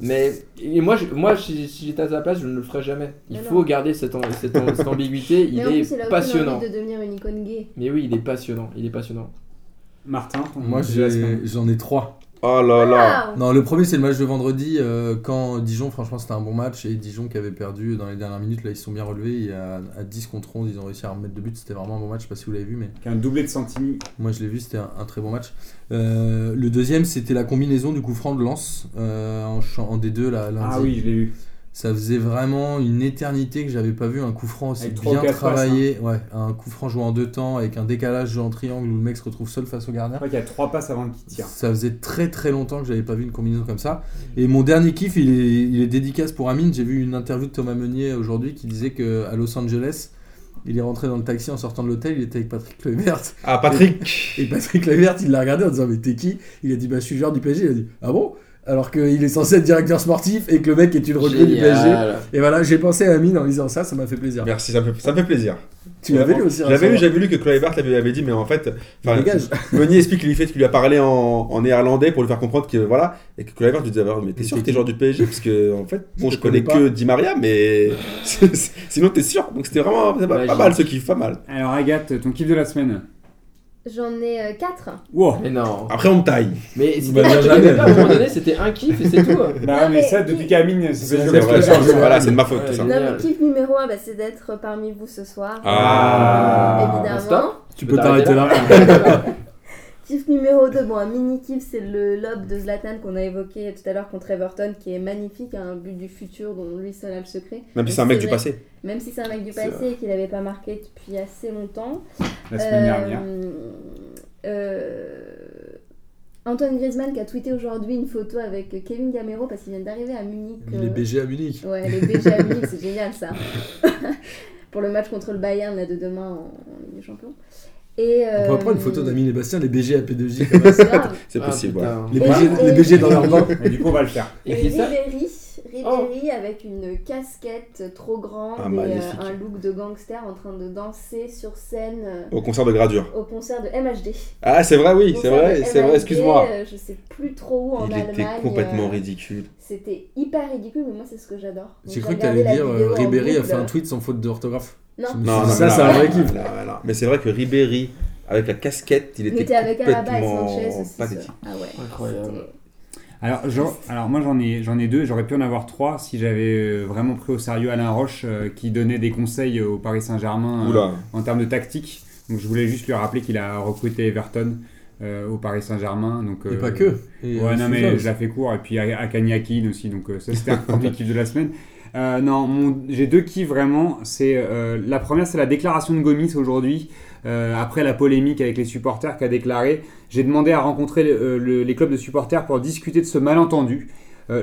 Mais et moi, je- moi si, si j'étais à sa place, je ne le ferais jamais. Il Mais faut non. garder cette, en- cette, en- cette ambiguïté. Il Mais en plus, il est a passionnant. aucune envie de devenir une icône gay. Mais oui, il est passionnant. Il est passionnant. Martin, Moi, j'en ai trois. Oh là là Non, le premier, c'est le match de vendredi. euh, quand Dijon, franchement, c'était un bon match. Et Dijon qui avait perdu dans les dernières minutes, là, ils se sont bien relevés. Et à, à 10 contre 11, ils ont réussi à remettre de but. C'était vraiment un bon match. Je sais pas si vous l'avez vu, mais Qui a un doublé de Santini. moi, je l'ai vu. C'était un, un très bon match. Euh, le deuxième, c'était la combinaison du coup franc de euh, en, ch- en D2 là, lundi. Ah oui, je l'ai vu. Ça faisait vraiment une éternité que j'avais pas vu un coup franc aussi Avec bien passes, travaillé. Ouais, un coup franc joué en deux temps avec un décalage joué en triangle où le mec se retrouve seul face au gardien. Qu'il y a trois passes avant qu'il tire. Ça faisait très très longtemps que j'avais pas vu une combinaison comme ça. Et mon dernier kiff, il est, il est dédicace pour Amine. J'ai vu une interview de Thomas Meunier aujourd'hui qui disait que à Los Angeles, il est rentré dans le taxi en sortant de l'hôtel, il était avec Patrick Levert. Ah, Patrick Et Patrick Levert, il l'a regardé en disant Mais t'es qui? Il a dit Bah, je suis joueur du PSG. Il a dit Ah bon? Alors qu'il est censé être directeur sportif et que le mec est une recrue du PSG. Et voilà, j'ai pensé à Amine en lisant ça, ça m'a fait plaisir. Merci, ça me fait, ça me fait plaisir. Tu l'avais lu aussi hein, J'avais lu, j'avais lu que Kluivert l'avait avait dit, mais en fait. Meunier explique lui fait qu'il lui a parlé en, en néerlandais pour lui faire comprendre que voilà, et que Kluivert lui disait alors, mais t'es sûr que t'es joueur du PSG parce que en fait, bon, Je je connais connais que Di Maria, mais sinon t'es sûr. Donc c'était vraiment pas, mal ce kiff, pas mal. Alors Agathe, ton kiff de la semaine J'en ai euh, 4. Wow Mais non. Après on taille. Mais c'était Bah, à un moment donné, c'était un kiff et c'est tout. Bah Non, mais mais ça, depuis qu'Amine s'est C'est voilà, de ma faute Ouais, tout ça. Non, mais kiff numéro 1, bah, c'est d'être parmi vous ce soir. Ah. Évidemment. Stop. Tu peux t'arrêter t'arrêter là. Kiff numéro 2, bon, un mini kiff, c'est le lob de Zlatan qu'on a évoqué tout à l'heure contre Everton, qui est magnifique, un but du futur dont lui seul a le secret. Même si c'est un mec du vrai- passé. Même si c'est un mec du passé et qu'il n'avait pas marqué depuis assez longtemps. La semaine dernière. Euh, euh, Antoine Griezmann qui a tweeté aujourd'hui une photo avec Kevin Gamero parce qu'il vient d'arriver à Munich. Il est euh, BG à Munich. Ouais, les BG à Munich, c'est génial ça. Pour le match contre le Bayern là, de demain en, en Ligue des Champions. Et, On pourrait euh, prendre une photo d'Amine et Bastien, les BG à P2J. comme ça. C'est Ah, possible, ouais. putain. Les BG, et- les BG dans leur bain. Et du coup, on va le faire. Et Ribéry, Ribéry avec une casquette trop grande Ah, et euh, un look de gangster en train de danser sur scène euh, Au concert de gradure. au concert de MHD. Ah, c'est vrai, oui, c'est vrai, c'est vrai, excuse-moi. euh, je sais plus trop où en Il Allemagne. était complètement euh, ridicule. C'était hyper ridicule, mais moi c'est ce que j'adore. J'ai cru que t'allais la dire euh, Ribéry a fait un tweet sans faute d'orthographe. Non, ça, c'est un vrai kiff. Mais c'est vrai que Ribéry, avec la casquette, il il était était avec Alaba et complètement Sanchez aussi. pathétique. Ah ouais. Incroyable. Alors, genre- alors moi j'en ai, j'en ai deux, j'aurais pu en avoir trois si j'avais euh, vraiment pris au sérieux Alain Roche euh, qui donnait des conseils au Paris Saint-Germain euh, en termes de tactique. Donc je voulais juste lui rappeler qu'il a recruté Everton euh, au Paris Saint-Germain. Donc, Et euh, pas que. Et, Ouais, euh, non, mais je la fais court. Et puis Akani Akin aussi. Donc euh, ça, c'était un premier kiff de la semaine. Euh, non, j'ai deux kiffs vraiment. C'est euh, La première, c'est la déclaration de Gomis aujourd'hui. euh, après la polémique avec les supporters qui a déclaré J'ai demandé à rencontrer le- les clubs de supporters pour discuter de ce malentendu.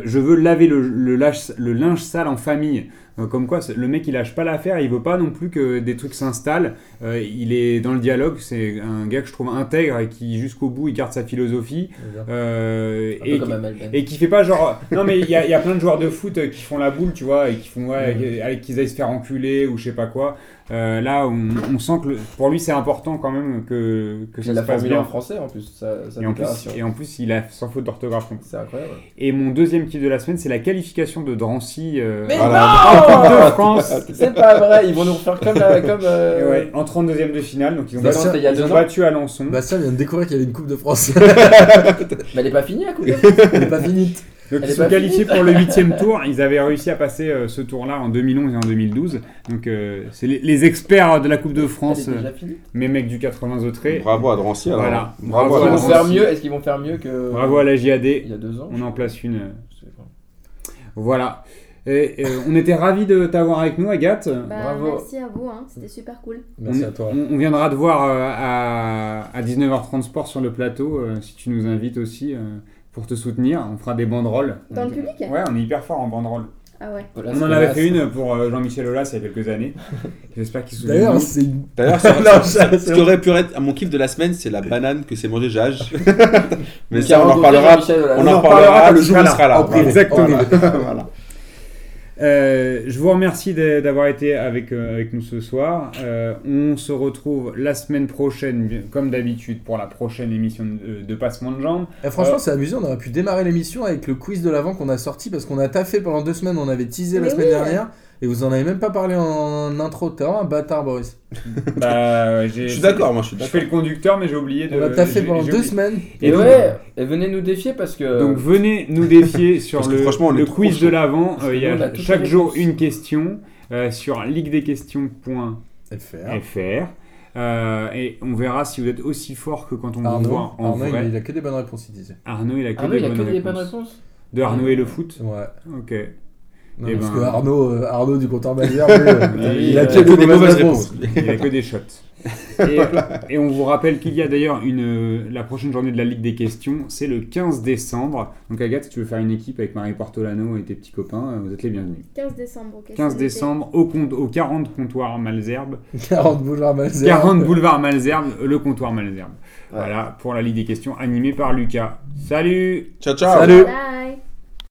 Je veux laver le linge sale en famille. Euh, comme quoi, le mec il lâche pas l'affaire, il veut pas non plus que des trucs s'installent. Euh, il est dans le dialogue, c'est un gars que je trouve intègre et qui jusqu'au bout il garde sa philosophie. Euh, peu et, qui- Ben. et qui fait pas genre. Non, mais il y, a- il y a plein de joueurs de foot euh, qui font la boule, tu vois, et qui font ouais, avec qu'ils aillent se faire enculer ou je sais pas quoi. Euh, là, on, on sent que le- pour lui, c'est important quand même que, que ça Il se a passe formulé en bien. français en plus, sa, sa Et en, plus, et en plus, il a sans faute d'orthographe. C'est incroyable. Et mon deuxième kiff de la semaine, c'est la qualification de Drancy euh, Mais non de France. C'est pas vrai, ils vont nous refaire comme. la- comme Et euh, ouais, en 32e de finale, donc ils ont, Bah, battu, ça, il y a ils deux ont ans. battu Alençon. Bastien vient de découvrir qu'il y avait une Coupe de France. Mais elle est pas finie la coupe de France Elle est pas finie. Donc Elle ils est sont pas qualifiés finie. pour le huitième tour. Ils avaient réussi à passer euh, ce tour-là en 2011 et en 2012. Donc euh, c'est les, les experts de la Coupe de Elle France, est euh, déjà finie. mes mecs du 80 autré. Bravo à Drancy, alors. Voilà. Bravo, Bravo à Ils vont Drancy. faire mieux, est-ce qu'ils vont faire mieux que. Bravo à la Il JAD. y a deux ans. On en place une. euh, Je sais pas. Voilà. Et, euh, on était ravis de t'avoir avec nous, Agathe. Bah, Bravo. Merci à vous, hein, c'était super cool. Merci on, à toi. on- on viendra te voir euh, à, à 19h30 sport sur le plateau euh, si tu nous invites aussi euh, pour te soutenir. On fera des banderoles. Dans le public? Ouais, on est hyper fort en banderoles. Ah ouais. On en avait fait une pour Jean-Michel Aulas il y a quelques années. J'espère qu'il se D'ailleurs, c'est. D'ailleurs, ce, Non, ce- ça, ce c'est qui aurait pu être à mon kiff de la semaine, c'est la banane que s'est mangé Jage. Mais ça, on en reparlera. On On en reparlera le jour où il sera là. Exactement. Voilà. Euh, je vous remercie d'avoir été avec, euh, avec nous ce soir. Euh, on se retrouve la semaine prochaine, comme d'habitude, pour la prochaine émission de, de Passement de Jambes. Eh, franchement, Euh, c'est amusant. On aurait pu démarrer l'émission avec le quiz de l'avant qu'on a sorti parce qu'on a taffé pendant deux semaines. On avait teasé la semaine oui. dernière et vous en avez même pas parlé en intro. T'es vraiment un bâtard, Boris. Bah, Je suis d'accord, moi, je suis Je fais le conducteur, mais j'ai oublié de. On a taffé pendant deux semaines. Et ouais, et venez nous défier parce que. donc venez nous défier sur Parce que le, le quiz chaud. de l'avant. Euh, Il y a chaque jour une question euh, sur liguedesquestions.fr. FR. Euh, et on verra si vous êtes aussi fort que quand on vous Arnaud, voit en Arnaud, vrai. il, il a que des bonnes réponses, il disait. Arnaud, il a que, Arnaud, des, il a bonnes que des bonnes réponses. De Arnaud et le foot Ouais. Ok. Non, Eh parce ben- que Arnaud, euh, Arnaud du compteur Bavière, euh, Oui, il a euh, que des mauvaises réponses. Il a que des shots. Et, et on vous rappelle qu'il y a d'ailleurs une la prochaine journée de la Ligue des questions, c'est le 15 décembre. Donc Agathe, si tu veux faire une équipe avec Marie Portolano et tes petits copains, vous êtes les bienvenus. 15 décembre, ok. 15 c'est décembre au, compte, au 40 comptoir Malzerbe. 40 boulevard Malzerbe. 40 boulevard Malzerbe, le comptoir Malzerbe. Ouais. Voilà pour la Ligue des questions animée par Lucas. Salut Ciao, ciao. Salut. Bye